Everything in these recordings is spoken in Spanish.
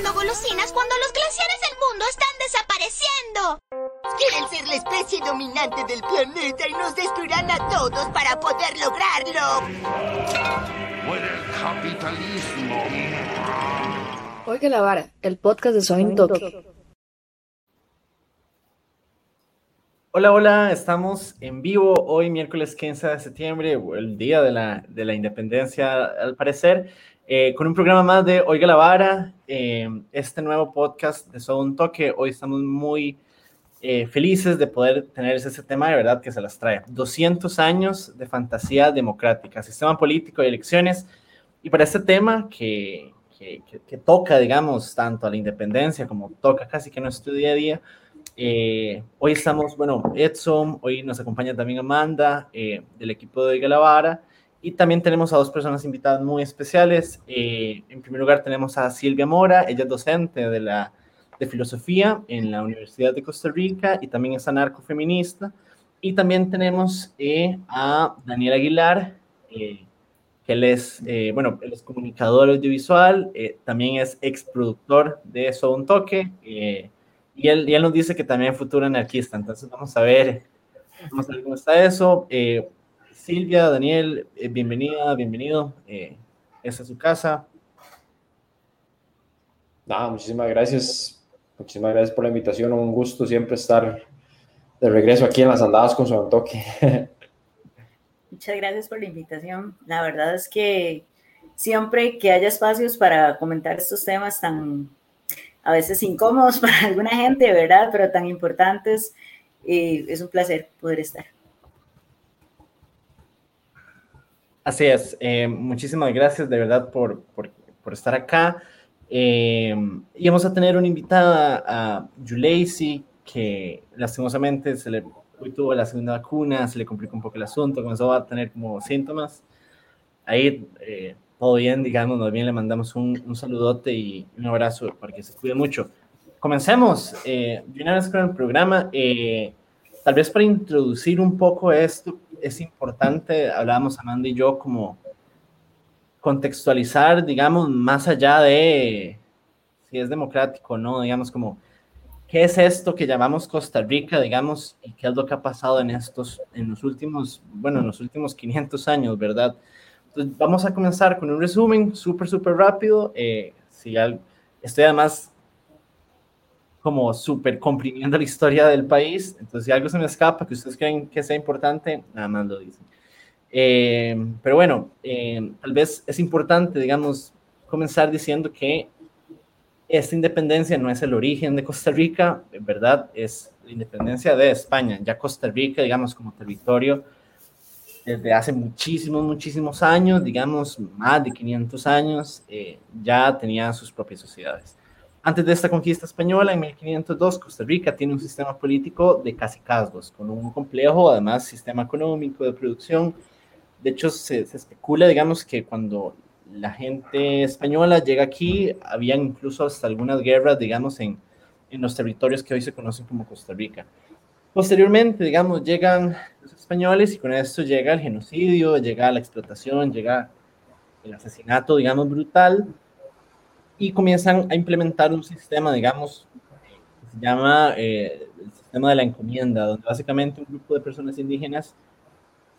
comiendo golosinas cuando los glaciares del mundo están desapareciendo. Quieren ser la especie dominante del planeta y nos destruirán a todos para poder lograrlo. Por el capitalismo. Oiga la vara, el podcast de Soy Toque. Hola, hola, estamos en vivo hoy, miércoles 15 de septiembre, el día de la, de la independencia, al parecer, eh, con un programa más de Oiga la Vara, eh, este nuevo podcast de Soy un Toque. Hoy estamos muy eh, felices de poder tener ese tema de verdad que se las trae. 200 años de fantasía democrática, sistema político y elecciones. Y para este tema que, que, que, toca, digamos, tanto a la independencia como toca casi que nuestro día a día, hoy estamos, bueno, Edson, hoy nos acompaña también Amanda del equipo de Galavara y también tenemos a dos personas invitadas muy especiales. Eh, en primer lugar tenemos a Silvia Mora, ella es docente de la de filosofía en la Universidad de Costa Rica y también es anarcofeminista. Y también tenemos eh, a Daniel Aguilar, eh, que él es, eh, bueno, él es comunicador audiovisual, también es exproductor de Eso Un Toque, y él, y, él, nos dice que también es futuro anarquista. Entonces vamos a ver, vamos a ver cómo está eso. Silvia, Daniel, bienvenida, bienvenido. esta es su casa. Nada, muchísimas gracias Muchísimas gracias por la invitación, un gusto siempre estar de regreso aquí en las andadas con su toque. Muchas gracias por la invitación. La verdad es que siempre que haya espacios para comentar estos temas tan a veces incómodos para alguna gente, ¿verdad? Pero tan importantes, eh, es un placer poder estar. Así es. Eh, muchísimas gracias de verdad por, por, por estar acá. Eh, y vamos a tener una invitada a Yulacy, que lastimosamente se le, hoy tuvo la segunda vacuna, se le complicó un poco el asunto, comenzó a tener como síntomas. Ahí eh, todo bien, digamos, más bien le mandamos un, un, saludote y un abrazo para que se cuide mucho. Comencemos eh, una vez con el programa. Eh, tal vez para introducir un poco esto, es importante, hablábamos Amanda y yo como contextualizar, digamos, más allá de si es democrático o no, digamos, como, ¿qué es esto que llamamos Costa Rica, digamos, y qué es lo que ha pasado en estos, en los últimos, bueno, en los últimos 500 años, ¿verdad? Entonces, vamos a comenzar con un resumen súper, súper rápido. Eh, si estoy además como súper comprimiendo la historia del país, entonces si algo se me escapa que ustedes creen que sea importante, nada más lo dicen. Eh, pero bueno, eh, tal vez es importante, digamos, comenzar diciendo que esta independencia no es el origen de Costa Rica, ¿verdad? Es la independencia de España. Ya Costa Rica, digamos, como territorio, desde hace muchísimos, muchísimos años, digamos, más de 500 años, eh, ya tenía sus propias sociedades. Antes de esta conquista española, en 1502, Costa Rica tiene un sistema político de casi casgos, con un complejo, además, sistema económico de producción, de hecho, se, especula, digamos, que cuando la gente española llega aquí, había incluso hasta algunas guerras, digamos, en, en los territorios que hoy se conocen como Costa Rica. Posteriormente, digamos, llegan los españoles y con esto llega el genocidio, llega la explotación, llega el asesinato, digamos, brutal, y comienzan a implementar un sistema, digamos, que se llama eh, el sistema de la encomienda, donde básicamente un grupo de personas indígenas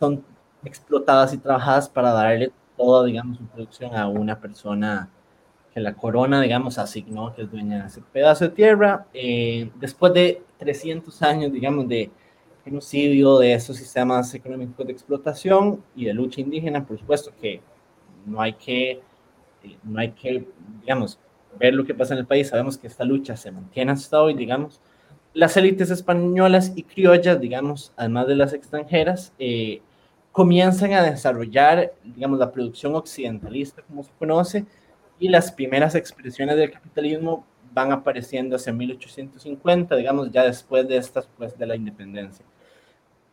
son explotadas y trabajadas para darle toda, digamos, su producción a una persona que la corona, digamos, asignó, que es dueña de ese pedazo de tierra. Eh, después de 300 años, digamos, de genocidio de esos sistemas económicos de explotación y de lucha indígena, por supuesto que no hay que, no hay que, digamos, ver lo que pasa en el país. Sabemos que esta lucha se mantiene hasta hoy, digamos. Las élites españolas y criollas, digamos, además de las extranjeras, eh, comienzan a desarrollar, digamos, la producción occidentalista, como se conoce, y las primeras expresiones del capitalismo van apareciendo hacia 1850, digamos, ya después de estas, pues, de la independencia.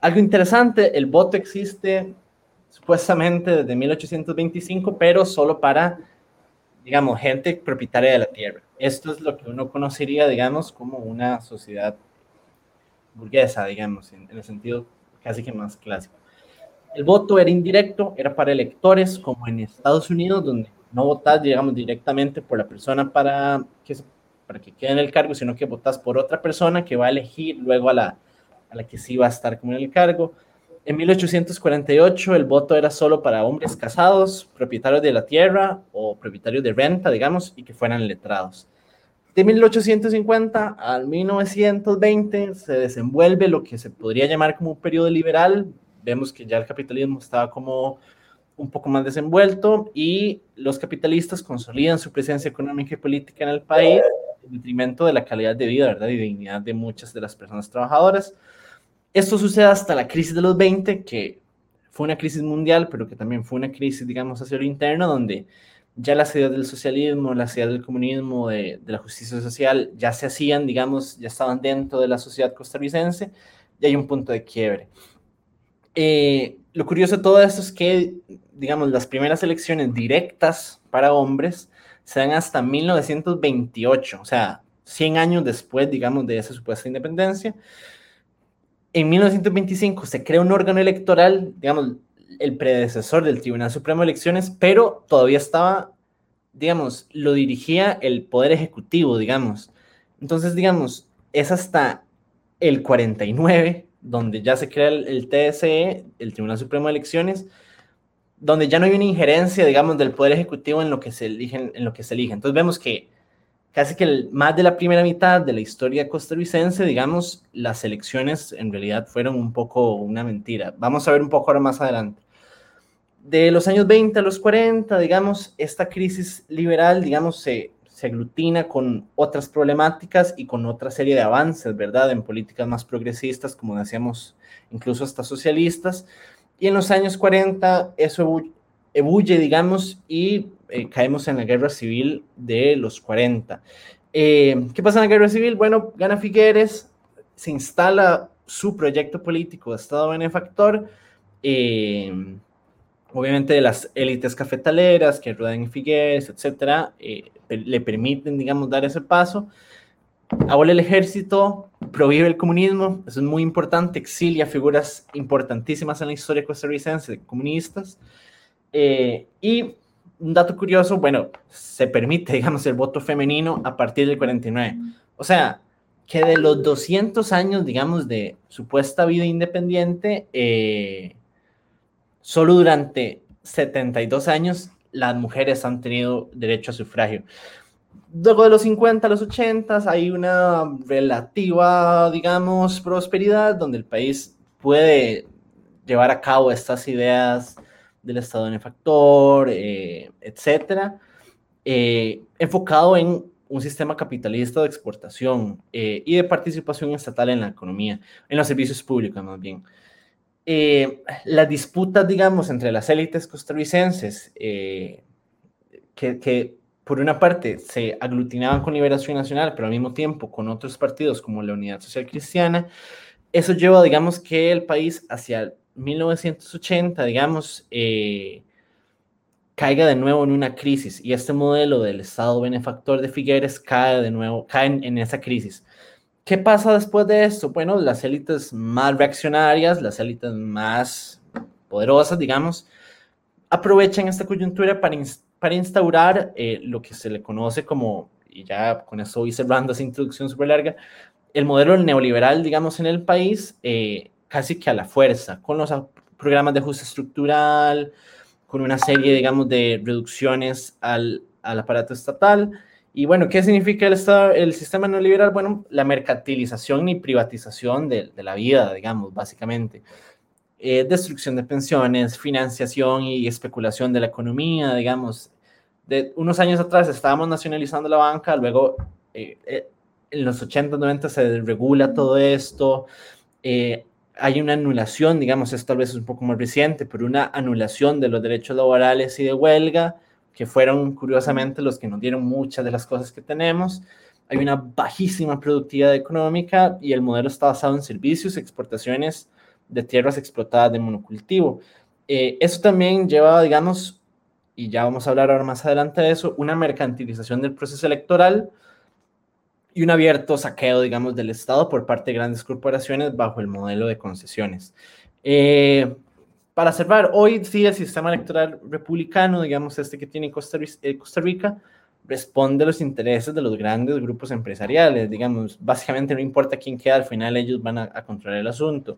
Algo interesante, el voto existe supuestamente desde 1825, pero solo para, digamos, gente propietaria de la tierra. Esto es lo que uno conocería, digamos, como una sociedad burguesa, digamos, en, en el sentido casi que más clásico. El voto era indirecto, era para electores, como en Estados Unidos, donde no votas, digamos, directamente por la persona para que, para que quede en el cargo, sino que votas por otra persona que va a elegir luego a la, a la que sí va a estar como en el cargo. En 1848 el voto era solo para hombres casados, propietarios de la tierra o propietarios de renta, digamos, y que fueran letrados. De 1850 al 1920 se desenvuelve lo que se podría llamar como un periodo liberal. Vemos que ya el capitalismo estaba como un poco más desenvuelto y los capitalistas consolidan su presencia económica y política en el país en detrimento de la calidad de vida ¿verdad? y dignidad de muchas de las personas trabajadoras. Esto sucede hasta la crisis de los 20, que fue una crisis mundial, pero que también fue una crisis, digamos, hacia lo interno, donde ya las ideas del socialismo, las ideas del comunismo, de, la justicia social, ya se hacían, digamos, ya estaban dentro de la sociedad costarricense, y hay un punto de quiebre. Eh, lo curioso de todo esto es que, digamos, las primeras elecciones directas para hombres se dan hasta 1928, o sea, 100 años después, digamos, de esa supuesta independencia. En 1925 se crea un órgano electoral, digamos, el predecesor del Tribunal Supremo de Elecciones, pero todavía estaba, digamos, lo dirigía el Poder Ejecutivo, digamos. Entonces, digamos, es hasta el 49, donde ya se crea el, TSE, el Tribunal Supremo de Elecciones, donde ya no hay una injerencia, digamos, del Poder Ejecutivo en lo que se elige. En lo que se elige. Entonces vemos que casi que más de la primera mitad de la historia costarricense, digamos, las elecciones en realidad fueron un poco una mentira. Vamos a ver un poco ahora más adelante de los años 20 a los 40, digamos, esta crisis liberal, digamos, se, se aglutina con otras problemáticas y con otra serie de avances, ¿verdad? En políticas más progresistas, como decíamos, incluso hasta socialistas. Y en los años 40 eso ebulle, digamos, y eh, caemos en la guerra civil de los 40. Eh, ¿Qué pasa en la guerra civil? Bueno, gana Figueres, se instala su proyecto político de Estado benefactor. Eh, obviamente de las élites cafetaleras que ruedan en Figueres, etcétera, eh, le permiten, digamos, dar ese paso. Abole el ejército, prohíbe el comunismo, eso es muy importante, exilia figuras importantísimas en la historia costarricense, comunistas. Eh, y un dato curioso, bueno, se permite, digamos, el voto femenino a partir del 49. O sea, que de los 200 años, digamos, de supuesta vida independiente, eh, Solo durante 72 años las mujeres han tenido derecho a sufragio. Luego de los 50 a los 80 hay una relativa, digamos, prosperidad donde el país puede llevar a cabo estas ideas del Estado benefactor, eh, etcétera, eh, enfocado en un sistema capitalista de exportación eh, y de participación estatal en la economía, en los servicios públicos más bien. Eh, las disputas, digamos, entre las élites costarricenses, eh, que, por una parte se aglutinaban con Liberación Nacional, pero al mismo tiempo con otros partidos como la Unidad Social Cristiana, eso lleva, digamos, que el país hacia 1980, digamos, eh, caiga de nuevo en una crisis y este modelo del Estado benefactor de Figueres cae de nuevo, cae en esa crisis. ¿Qué pasa después de esto? Bueno, las élites más reaccionarias, las élites más poderosas, digamos, aprovechan esta coyuntura para, para instaurar eh, lo que se le conoce como, y ya con eso voy cerrando esa introducción súper larga, el modelo neoliberal, digamos, en el país, eh, casi que a la fuerza, con los programas de ajuste estructural, con una serie, digamos, de reducciones al, al aparato estatal, y bueno, ¿qué significa el, estado, el sistema neoliberal? Bueno, la mercantilización y privatización de, de la vida, digamos, básicamente. Eh, destrucción de pensiones, financiación y especulación de la economía, digamos. De unos años atrás estábamos nacionalizando la banca, luego eh, eh, en los 80, 90 se regula todo esto. Hay una anulación, digamos, esto tal vez es un poco más reciente, pero una anulación de los derechos laborales y de huelga que fueron curiosamente los que nos dieron muchas de las cosas que tenemos. Hay una bajísima productividad económica y el modelo está basado en servicios, exportaciones de tierras explotadas de monocultivo. Eh, eso también lleva, digamos, y ya vamos a hablar ahora más adelante de eso, una mercantilización del proceso electoral y un abierto saqueo, digamos, del Estado por parte de grandes corporaciones bajo el modelo de concesiones. Eh, para cerrar, hoy sí el sistema electoral republicano, digamos este que tiene Costa, eh, Costa Rica, responde a los intereses de los grandes grupos empresariales, digamos, básicamente no importa quién queda, al final ellos van a controlar el asunto.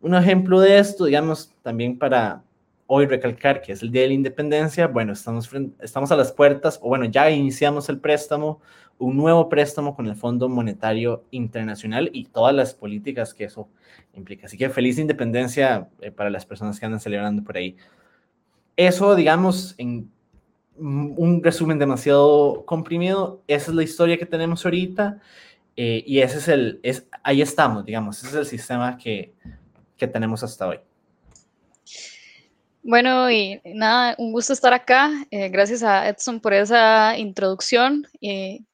Un ejemplo de esto, digamos, también para hoy recalcar que es el Día de la Independencia, bueno, estamos, estamos a las puertas, o bueno, ya iniciamos el préstamo, un nuevo préstamo con el Fondo Monetario Internacional y todas las políticas que eso implica. Así que feliz independencia eh, para las personas que andan celebrando por ahí. Eso, digamos, en un resumen demasiado comprimido, esa es la historia que tenemos ahorita eh, y ese es el, es, ahí estamos, digamos, ese es el sistema que, que tenemos hasta hoy. Bueno, y nada, un gusto estar acá. Eh, gracias a Edson por esa introducción. y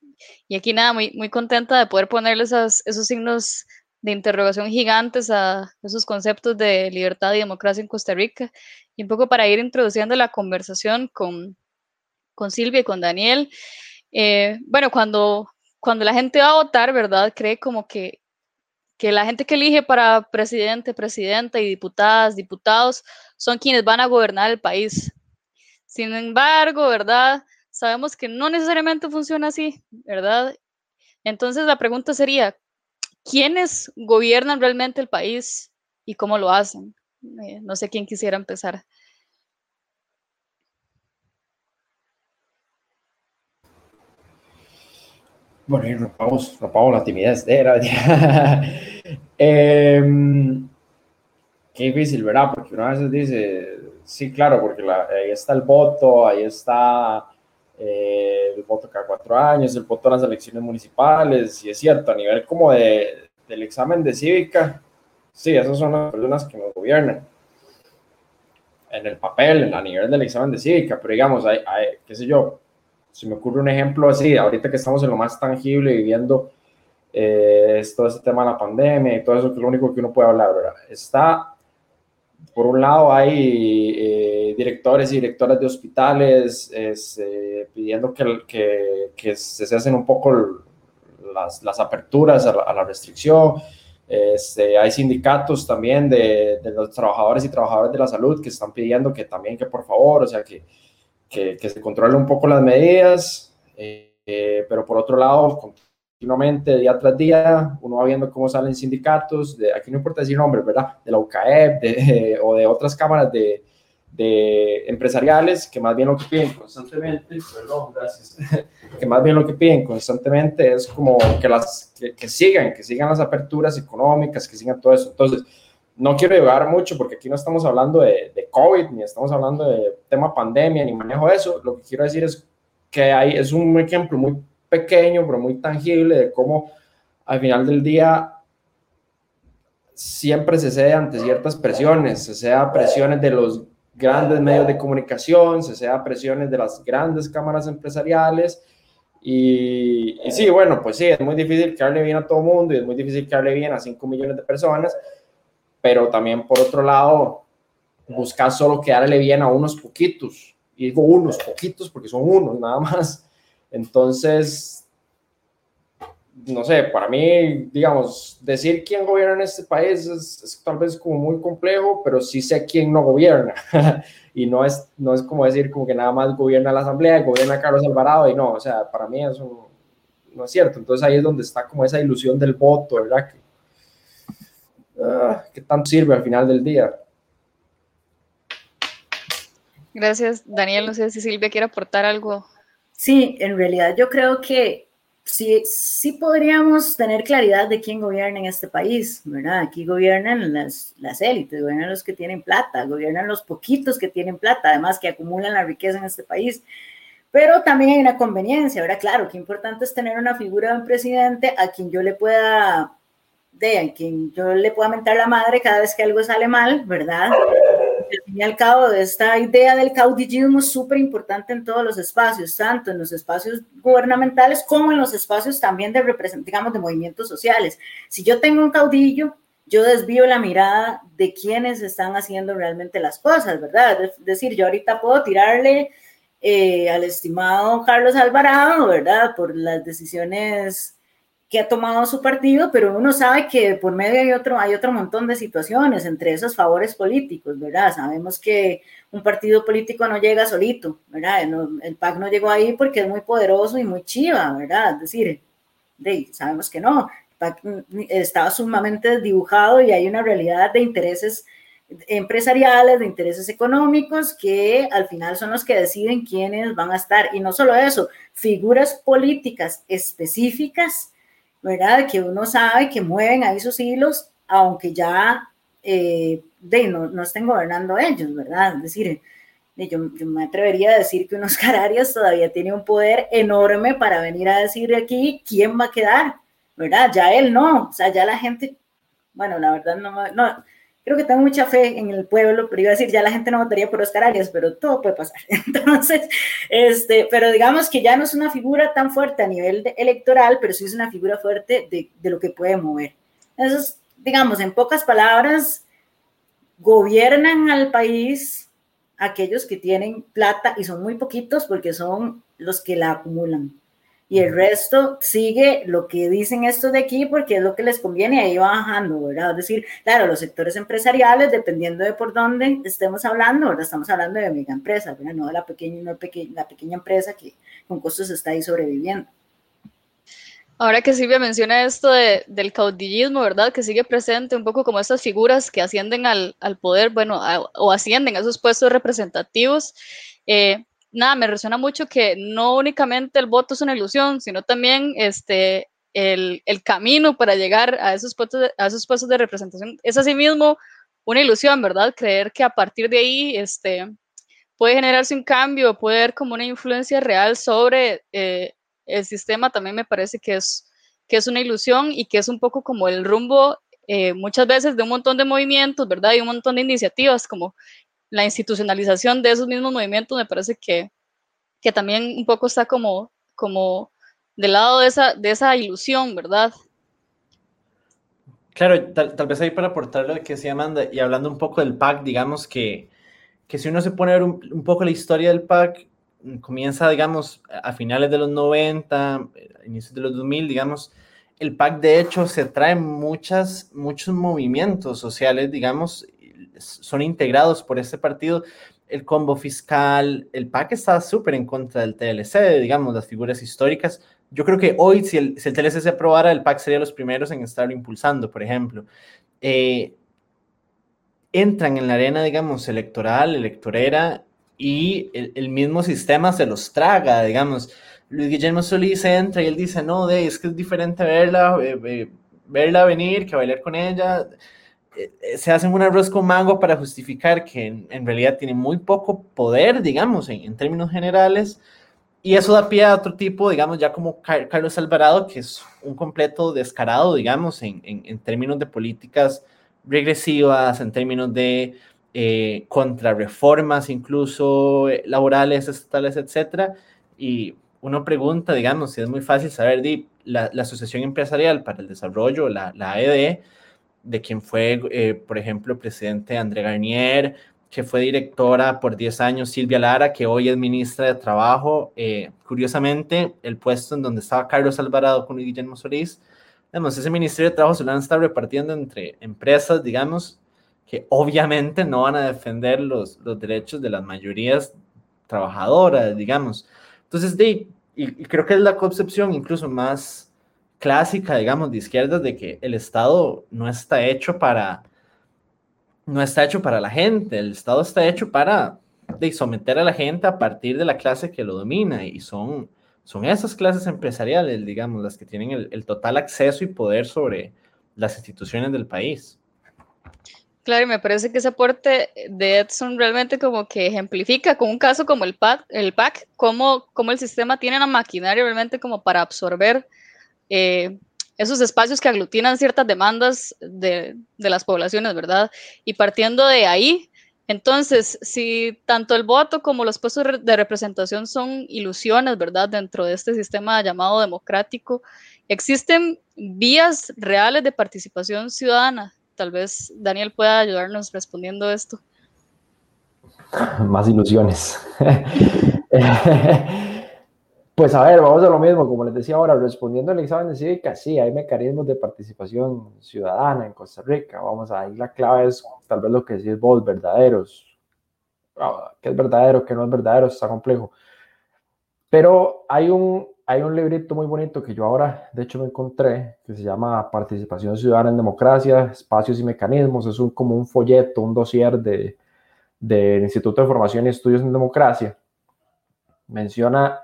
aquí nada, muy, muy contenta de poder ponerle esos, esos signos de interrogación gigantes a esos conceptos de libertad y democracia en Costa Rica. Y un poco para ir introduciendo la conversación con, con Silvia y con Daniel. Eh, bueno, cuando, cuando la gente va a votar, ¿verdad? Cree como que, que la gente que elige para presidente, presidenta y diputadas, diputados son quienes van a gobernar el país. Sin embargo, ¿verdad? Sabemos que no necesariamente funciona así, ¿verdad? Entonces la pregunta sería, ¿quiénes gobiernan realmente el país y cómo lo hacen? Eh, no sé quién quisiera empezar. Bueno, y rompamos, la timidez. Era, eh, qué difícil, ¿verdad? Porque una vez dice, sí, claro, porque ahí está el voto, ahí está eh, el voto cada cuatro años, el voto en las elecciones municipales, y es cierto, a nivel como de, del examen de cívica, sí, esas son las personas que nos gobiernan en el papel, a nivel del examen de cívica, pero digamos, hay, qué sé yo, si me ocurre un ejemplo así, ahorita que estamos en lo más tangible viviendo eh, todo este tema de la pandemia y todo eso, que es lo único que uno puede hablar, ¿verdad? Está por un lado hay eh, directores y directoras de hospitales eh, pidiendo que, que, que, se hacen un poco las, las aperturas a la, restricción. Este, hay sindicatos también de, de, los trabajadores y trabajadoras de la salud que están pidiendo que también que por favor, o sea, que, que, se controle un poco las medidas, eh, pero por otro lado, continuamente, día tras día, uno va viendo cómo salen sindicatos, de, aquí no importa decir nombres, ¿verdad? De la UCAEP de, o de otras cámaras de, de, empresariales que más bien lo que piden constantemente, perdón, gracias, que más bien lo que piden constantemente es como que, las, que, sigan, que sigan las aperturas económicas, que sigan todo eso. Entonces, no quiero llevar mucho porque aquí no estamos hablando de, de COVID, ni estamos hablando de tema pandemia, ni manejo de eso. Lo que quiero decir es que hay, es un ejemplo muy pequeño, pero muy tangible de cómo al final del día siempre se cede ante ciertas presiones, se cede a presiones de los grandes medios de comunicación, se cede a presiones de las grandes cámaras empresariales. Y, y, sí, bueno, pues sí, es muy difícil que hable bien a todo mundo y es muy difícil que hable bien a 5 millones de personas, pero también por otro lado, buscar solo quedarle bien a unos poquitos. Y digo unos poquitos porque son unos nada más. Entonces, no sé, para mí, digamos, decir quién gobierna en este país es, tal vez como muy complejo, pero sí sé quién no gobierna. y no es, no es como decir como que nada más gobierna la Asamblea gobierna Carlos Alvarado y no, o sea, para mí eso no, es cierto. Entonces ahí es donde está como esa ilusión del voto, ¿verdad? Que, ah, ¿Qué tanto sirve al final del día? Gracias, Daniel. No sé si Silvia quiere aportar algo Sí, en realidad yo creo que sí, sí podríamos tener claridad de quién gobierna en este país, ¿verdad? Aquí gobiernan las, las élites, gobiernan los que tienen plata, gobiernan los poquitos que tienen plata, además que acumulan la riqueza en este país. Pero también hay una conveniencia, ¿verdad? Claro, qué importante es tener una figura de un presidente a quien yo le pueda, de a quien yo le pueda mentar la madre cada vez que algo sale mal, ¿verdad? Y al cabo, esta idea del caudillismo es súper importante en todos los espacios, tanto en los espacios gubernamentales como en los espacios también de, digamos, de movimientos sociales. Si yo tengo un caudillo, yo desvío la mirada de quienes están haciendo realmente las cosas, ¿verdad? Es decir, yo ahorita puedo tirarle eh, al estimado Carlos Alvarado, ¿verdad? Por las decisiones que ha tomado su partido, pero uno sabe que por medio hay otro, hay otro montón de situaciones, entre esos favores políticos, ¿verdad? Sabemos que un partido político no llega solito, ¿verdad? el PAC no llegó ahí porque es muy poderoso y muy chiva, ¿verdad? Es decir, sabemos que no, el PAC estaba sumamente dibujado y hay una realidad de intereses empresariales, de intereses económicos, que al final son los que deciden quiénes van a estar. Y no solo eso, figuras políticas específicas, ¿verdad? Que uno sabe que mueven ahí sus hilos, aunque ya eh, de, no, no, estén gobernando ellos, ¿verdad? Es decir, yo, me atrevería a decir que unos Arias todavía tiene un poder enorme para venir a decir aquí quién va a quedar, ¿verdad? Ya él no, o sea, ya la gente, bueno, la verdad no, no creo que tengo mucha fe en el pueblo, pero iba a decir, ya la gente no votaría por Oscar Arias, pero todo puede pasar. Entonces, este, pero digamos que ya no es una figura tan fuerte a nivel electoral, pero sí es una figura fuerte de, de lo que puede mover. Entonces, digamos, en pocas palabras, gobiernan al país aquellos que tienen plata y son muy poquitos porque son los que la acumulan y el resto sigue lo que dicen estos de aquí porque es lo que les conviene y ahí va bajando, ¿verdad? Es decir, claro, los sectores empresariales, dependiendo de por dónde estemos hablando, ¿verdad? Estamos hablando de mega empresas, ¿verdad? No de la pequeña, no la pequeña empresa que con costos está ahí sobreviviendo. Ahora que Silvia menciona esto de, del caudillismo, ¿verdad? Que sigue presente un poco como estas figuras que ascienden al, al poder, bueno, o ascienden a esos puestos representativos. Eh, nada, me resuena mucho que no únicamente el voto es una ilusión, sino también este, el, el camino para llegar a esos, puestos de, a esos puestos de representación es asimismo una ilusión, ¿verdad? Creer que a partir de ahí este, puede generarse un cambio, puede haber como una influencia real sobre eh, el sistema, también me parece que es, que es una ilusión y que es un poco como el rumbo eh, muchas veces de un montón de movimientos, ¿verdad? Y un montón de iniciativas como la institucionalización de esos mismos movimientos me parece que, que también un poco está como, como del lado de esa, de esa ilusión, ¿verdad? Claro, tal, vez ahí para aportar lo que decía Amanda, y hablando un poco del PAC, digamos que, que si uno se pone a ver un, poco la historia del PAC, comienza, digamos, a finales de los 90, inicios de los 2000, digamos, el PAC de hecho se trae muchas, muchos movimientos sociales, digamos, son integrados por este partido. El combo fiscal, el PAC está súper en contra del TLC, digamos, las figuras históricas. Yo creo que hoy, si el, TLC se aprobara, el PAC sería los primeros en estarlo impulsando, por ejemplo. Eh, entran en la arena, digamos, electoral, electorera, y el, mismo sistema se los traga, digamos. Luis Guillermo Solís entra y él dice, no, de, es que es diferente verla, eh, eh, verla venir que bailar con ella. Eh, se hacen un arroz con mango para justificar que en, realidad tiene muy poco poder, digamos, en, términos generales, y eso da pie a otro tipo, digamos, ya como Carlos Alvarado, que es un completo descarado, digamos, en, términos de políticas regresivas, en términos de eh, contrarreformas, incluso eh, laborales, estatales, etcétera, y uno pregunta, digamos, si es muy fácil saber, la, la Asociación Empresarial para el Desarrollo, la, la de quien fue, eh, por ejemplo, presidente André Garnier, que fue directora por 10 años Silvia Lara, que hoy es ministra de Trabajo. Eh, curiosamente, el puesto en donde estaba Carlos Alvarado con Guillermo Solís, digamos, ese Ministerio de Trabajo se lo han estado repartiendo entre empresas, digamos, que obviamente no van a defender los, los derechos de las mayorías trabajadoras, digamos. Entonces, de, y creo que es la concepción incluso más clásica, digamos, de izquierdas, de que el Estado no está hecho para, no está hecho para la gente, el Estado está hecho para de, someter a la gente a partir de la clase que lo domina, y son, son esas clases empresariales, digamos, las que tienen el, el total acceso y poder sobre las instituciones del país. Claro, y me parece que ese aporte de Edson realmente como que ejemplifica con un caso como el PAC, el PAC cómo, cómo el sistema tiene una maquinaria realmente como para absorber eh, esos espacios que aglutinan ciertas demandas de, de, las poblaciones, ¿verdad? Y partiendo de ahí, entonces, si tanto el voto como los puestos de representación son ilusiones, ¿verdad? Dentro de este sistema llamado democrático, existen vías reales de participación ciudadana. Tal vez Daniel pueda ayudarnos respondiendo esto. Más ilusiones. Pues a ver, vamos a lo mismo, como les decía ahora, respondiendo al examen de cívica, sí, hay mecanismos de participación ciudadana en Costa Rica. Vamos, ahí la clave es tal vez lo que decís vos, verdaderos. Ah, ¿Qué es verdadero, qué no es verdadero? Está complejo. Pero hay un, hay un librito muy bonito que yo ahora, de hecho, me encontré, que se llama Participación Ciudadana en Democracia, Espacios y Mecanismos. Es un, como un folleto, un dossier de, del Instituto de Formación y Estudios en Democracia. Menciona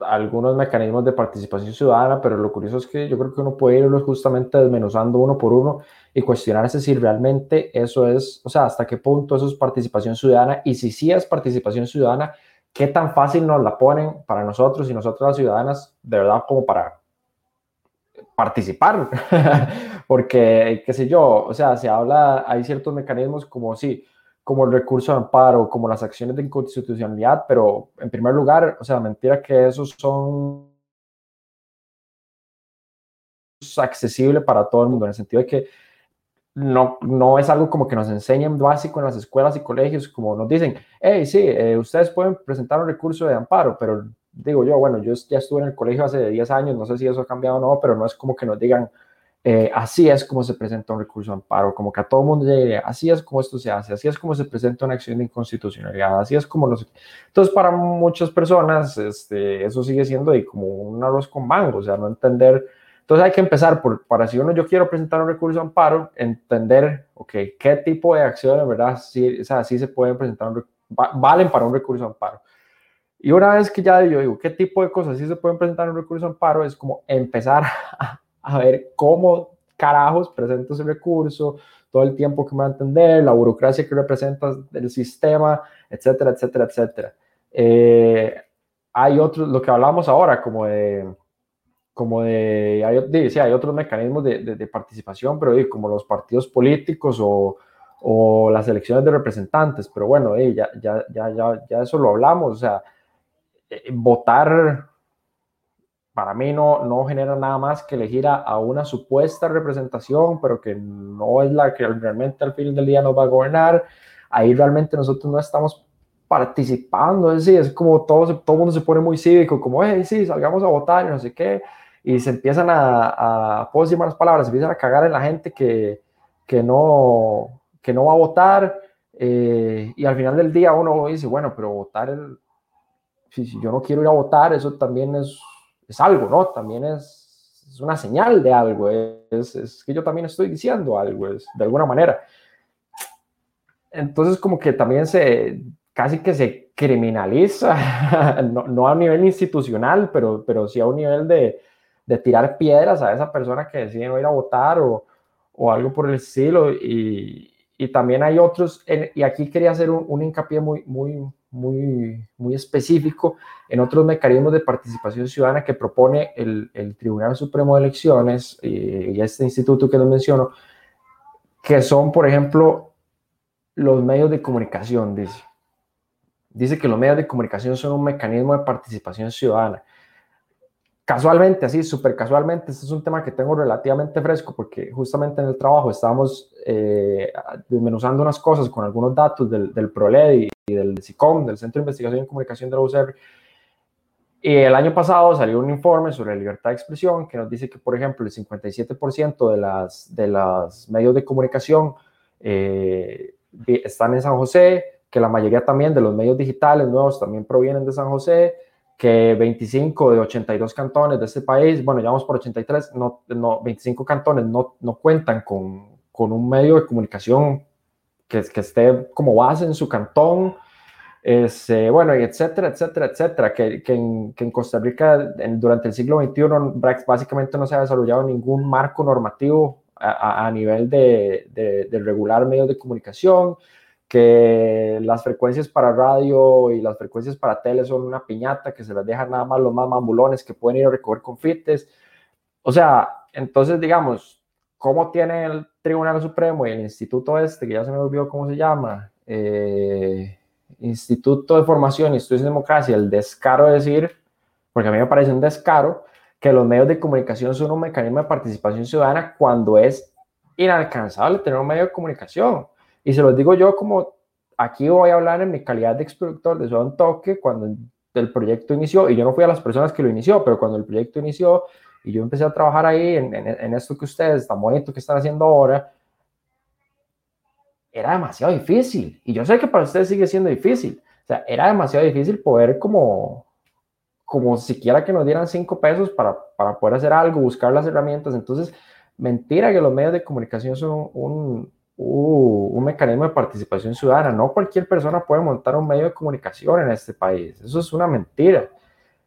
algunos mecanismos de participación ciudadana, pero lo curioso es que yo creo que uno puede irlos justamente desmenuzando uno por uno y cuestionarse si realmente eso es, o sea, hasta qué punto eso es participación ciudadana y si sí es participación ciudadana, qué tan fácil nos la ponen para nosotros y nosotras las ciudadanas, de verdad, como para participar, porque, qué sé yo, o sea, se habla, hay ciertos mecanismos como si como el recurso de amparo, como las acciones de inconstitucionalidad, pero en primer lugar, o sea, mentira que esos son accesibles para todo el mundo, en el sentido de que no, no es algo como que nos enseñen básico en las escuelas y colegios, como nos dicen, hey, sí, eh, ustedes pueden presentar un recurso de amparo, pero digo yo, bueno, yo ya estuve en el colegio hace 10 años, no sé si eso ha cambiado o no, pero no es como que nos digan, eh, así es como se presenta un recurso de amparo, como que a todo mundo llegue, así es como esto se hace, así es como se presenta una acción de inconstitucionalidad, así es como los... Entonces, para muchas personas, este, eso sigue siendo como un arroz con mango, o sea, no entender... Entonces hay que empezar por, para si uno yo quiero presentar un recurso de amparo, entender, ok, qué tipo de acciones, ¿verdad? Sí, o sea, sí se pueden presentar, valen para un recurso de amparo. Y una vez que ya yo digo, ¿qué tipo de cosas sí se pueden presentar en un recurso de amparo? Es como empezar a, a ver cómo carajos presento ese recurso, todo el tiempo que me va a entender, la burocracia que representa el sistema, etcétera, etcétera, etcétera. Eh, hay otros, lo que hablamos ahora, como de, como de, hay, sí, hay otros mecanismos de, de, participación, pero como los partidos políticos o, o, las elecciones de representantes, pero bueno, ya, ya, ya, ya, ya eso lo hablamos, o sea, eh, votar para mí no, no genera nada más que elegir a, una supuesta representación, pero que no es la que realmente al fin del día nos va a gobernar. Ahí realmente nosotros no estamos participando, es decir, es como todo, todo el mundo se pone muy cívico, como, hey, sí, salgamos a votar y no sé qué, y se empiezan a, a puedo decir malas palabras, se empiezan a cagar en la gente que, que, no, que no va a votar, eh, y al final del día uno dice, bueno, pero votar, si, si yo no quiero ir a votar, eso también es es algo, ¿no? También es, es una señal de algo, es, es, que yo también estoy diciendo algo, es, de alguna manera. Entonces como que también se, casi que se criminaliza, no, no a nivel institucional, pero, pero sí a un nivel de, de tirar piedras a esa persona que decide no ir a votar o, o algo por el estilo. Y, y también hay otros, y aquí quería hacer un, un hincapié muy, muy, muy, muy específico en otros mecanismos de participación ciudadana que propone el, Tribunal Supremo de Elecciones eh, y este instituto que les menciono, que son, por ejemplo, los medios de comunicación, dice. Dice que los medios de comunicación son un mecanismo de participación ciudadana casualmente, así, súper casualmente, este es un tema que tengo relativamente fresco porque justamente en el trabajo estábamos eh, desmenuzando unas cosas con algunos datos del, del PROLED y, del SICOM, del Centro de Investigación y Comunicación de la UCR. Y el año pasado salió un informe sobre libertad de expresión que nos dice que, por ejemplo, el 57% de las de los medios de comunicación eh, están en San José, que la mayoría también de los medios digitales nuevos también provienen de San José, que 25 de 82 cantones de este país, bueno, ya vamos por 83, no, no, 25 cantones no, no cuentan con, con, un medio de comunicación que, que, esté como base en su cantón, este, bueno, y etcétera, etcétera, etcétera, que, que, en, que en, Costa Rica durante el siglo XXI básicamente no se ha desarrollado ningún marco normativo a, a, nivel de, de, de regular medios de comunicación, que las frecuencias para radio y las frecuencias para tele son una piñata que se las dejan nada más los más mambulones que pueden ir a recoger confites. O sea, entonces digamos, ¿cómo tiene el Tribunal Supremo y el Instituto este, que ya se me olvidó cómo se llama, eh, Instituto de Formación y Estudios de Democracia, el descaro de decir, porque a mí me parece un descaro, que los medios de comunicación son un mecanismo de participación ciudadana cuando es inalcanzable tener un medio de comunicación. Y se los digo yo como aquí voy a hablar en mi calidad de exproductor de Son Toque, cuando el proyecto inició, y yo no fui a las personas que lo inició, pero cuando el proyecto inició y yo empecé a trabajar ahí en, en, esto que ustedes, tan bonito que están haciendo ahora, era demasiado difícil. Y yo sé que para ustedes sigue siendo difícil. O sea, era demasiado difícil poder como, como siquiera que nos dieran cinco pesos para, para poder hacer algo, buscar las herramientas. Entonces, mentira que los medios de comunicación son un, un mecanismo de participación ciudadana. No cualquier persona puede montar un medio de comunicación en este país. Eso es una mentira.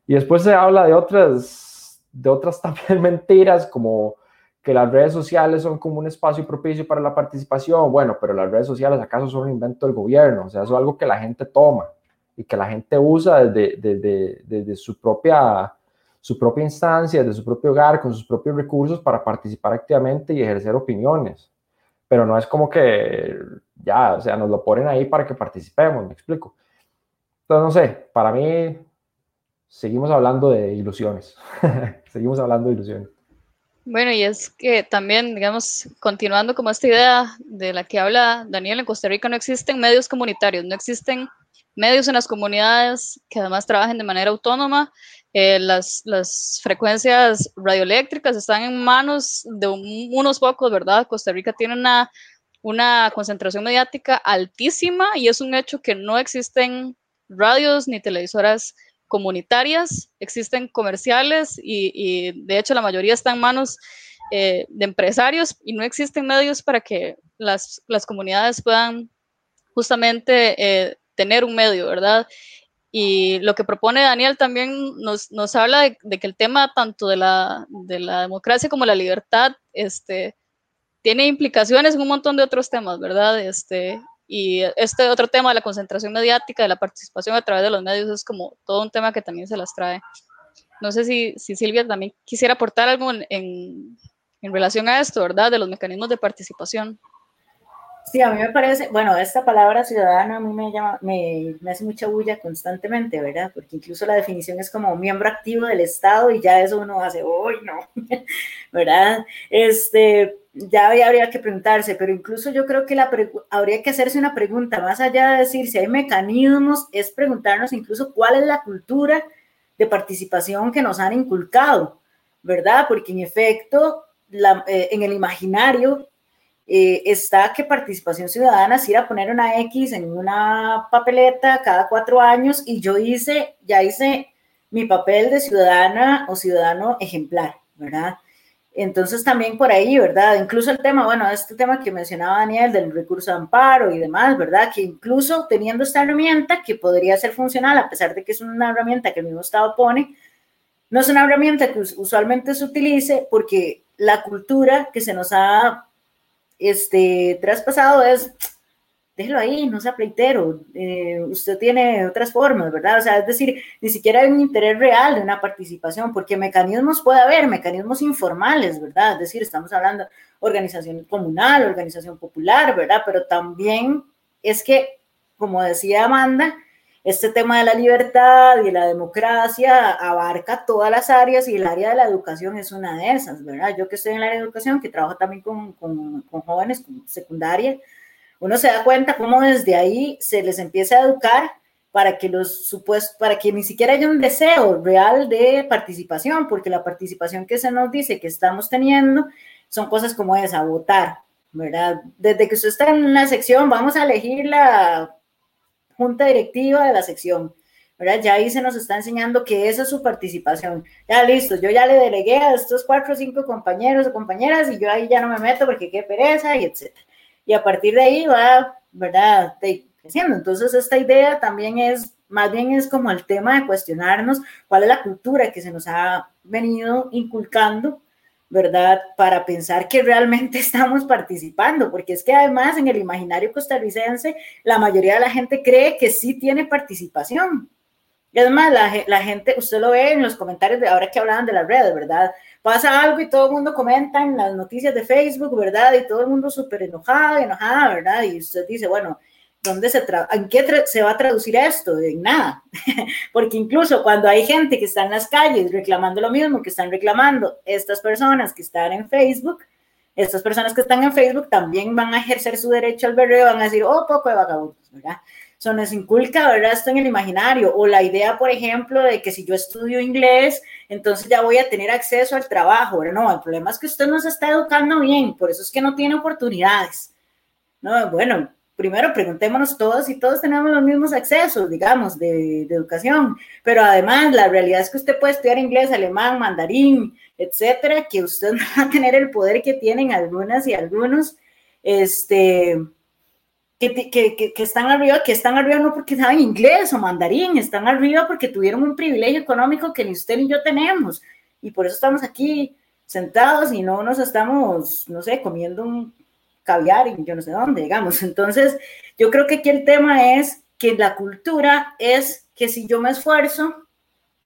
Y después se habla de otras, de otras también mentiras, como que las redes sociales son como un espacio propicio para la participación. Bueno, pero las redes sociales acaso son un invento del gobierno, o sea, eso es algo que la gente toma y que la gente usa desde, desde, desde su, propia, su propia instancia, desde su propio hogar, con sus propios recursos para participar activamente y ejercer opiniones pero no es como que ya, o sea, nos lo ponen ahí para que participemos, me explico. Entonces, no sé, para mí seguimos hablando de ilusiones, seguimos hablando de ilusiones. Bueno, y es que también, digamos, continuando como esta idea de la que habla Daniel, en Costa Rica no existen medios comunitarios, no existen medios en las comunidades que además trabajen de manera autónoma las, las, frecuencias radioeléctricas están en manos de unos pocos, ¿verdad? Costa Rica tiene una, una concentración mediática altísima y es un hecho que no existen radios ni televisoras comunitarias, existen comerciales y, de hecho la mayoría está en manos eh, de empresarios y no existen medios para que las, las comunidades puedan justamente eh, tener un medio, ¿verdad? Y lo que propone Daniel también nos, habla de, que el tema tanto de la, de la democracia como la libertad este, tiene implicaciones en un montón de otros temas, ¿verdad? Este, y este otro tema de la concentración mediática, de la participación a través de los medios, es como todo un tema que también se las trae. No sé si, si Silvia también quisiera aportar algo en, en relación a esto, ¿verdad? De los mecanismos de participación. Sí, a mí me parece, bueno, esta palabra ciudadana a mí me, llama, me, me, hace mucha bulla constantemente, ¿verdad? Porque incluso la definición es como miembro activo del Estado y ya eso uno hace, uy, no, ¿verdad? Este, ya habría que preguntarse, pero incluso yo creo que la habría que hacerse una pregunta, más allá de decir si hay mecanismos, es preguntarnos incluso cuál es la cultura de participación que nos han inculcado, ¿verdad? Porque en efecto, la, eh, en el imaginario eh, está que participación ciudadana es ir a poner una X en una papeleta cada cuatro años y yo hice, ya hice mi papel de ciudadana o ciudadano ejemplar, ¿verdad? Entonces también por ahí, ¿verdad? Incluso el tema, bueno, este tema que mencionaba Daniel del recurso de amparo y demás, ¿verdad? Que incluso teniendo esta herramienta que podría ser funcional, a pesar de que es una herramienta que el mismo Estado pone, no es una herramienta que usualmente se utilice porque la cultura que se nos ha este, traspasado es, déjelo ahí, no sea pleitero, eh, usted tiene otras formas, ¿verdad? O sea, es decir, ni siquiera hay un interés real de una participación, porque mecanismos puede haber, mecanismos informales, ¿verdad? Es decir, estamos hablando de organización comunal, organización popular, ¿verdad? Pero también es que, como decía Amanda, este tema de la libertad y la democracia abarca todas las áreas y el área de la educación es una de esas, ¿verdad? Yo que estoy en el área de educación, que trabajo también con, con, con jóvenes con secundaria, uno se da cuenta cómo desde ahí se les empieza a educar para que los supuestos, para que ni siquiera haya un deseo real de participación, porque la participación que se nos dice que estamos teniendo son cosas como esa, votar, ¿verdad? Desde que usted está en una sección, vamos a elegir la junta directiva de la sección. ¿verdad? Ya ahí se nos está enseñando que esa es su participación. Ya listo, yo ya le delegué a estos cuatro o cinco compañeros o compañeras y yo ahí ya no me meto porque qué pereza y etcétera. Y a partir de ahí va, ¿verdad? Creciendo. Entonces esta idea también es, más bien es como el tema de cuestionarnos cuál es la cultura que se nos ha venido inculcando ¿verdad? Para pensar que realmente estamos participando, porque es que además en el imaginario costarricense la mayoría de la gente cree que sí tiene participación. Y además la, la gente, usted lo ve en los comentarios de ahora que hablaban de las redes, ¿verdad? Pasa algo y todo el mundo comenta en las noticias de Facebook, ¿verdad? Y todo el mundo súper enojado, enojada, ¿verdad? Y usted dice, bueno, ¿Dónde se ¿En qué se va a traducir esto? En nada. Porque incluso cuando hay gente que está en las calles reclamando lo mismo que están reclamando estas personas que están en Facebook, estas personas que están en Facebook también van a ejercer su derecho al berreo, van a decir, oh, poco de vagabundos, ¿verdad? Eso nos inculca, ¿verdad? Esto en el imaginario. O la idea, por ejemplo, de que si yo estudio inglés, entonces ya voy a tener acceso al trabajo. ¿verdad? No, el problema es que usted no se está educando bien, por eso es que no tiene oportunidades. No, bueno, primero preguntémonos todos y todos tenemos los mismos accesos, digamos, de, educación, pero además la realidad es que usted puede estudiar inglés, alemán, mandarín, etcétera, que usted no va a tener el poder que tienen algunas y algunos, este, que, que, que, están arriba, que están arriba no porque saben inglés o mandarín, están arriba porque tuvieron un privilegio económico que ni usted ni yo tenemos, y por eso estamos aquí sentados y no nos estamos, no sé, comiendo un caviar y yo no sé dónde, digamos. Entonces, yo creo que aquí el tema es que la cultura es que si yo me esfuerzo,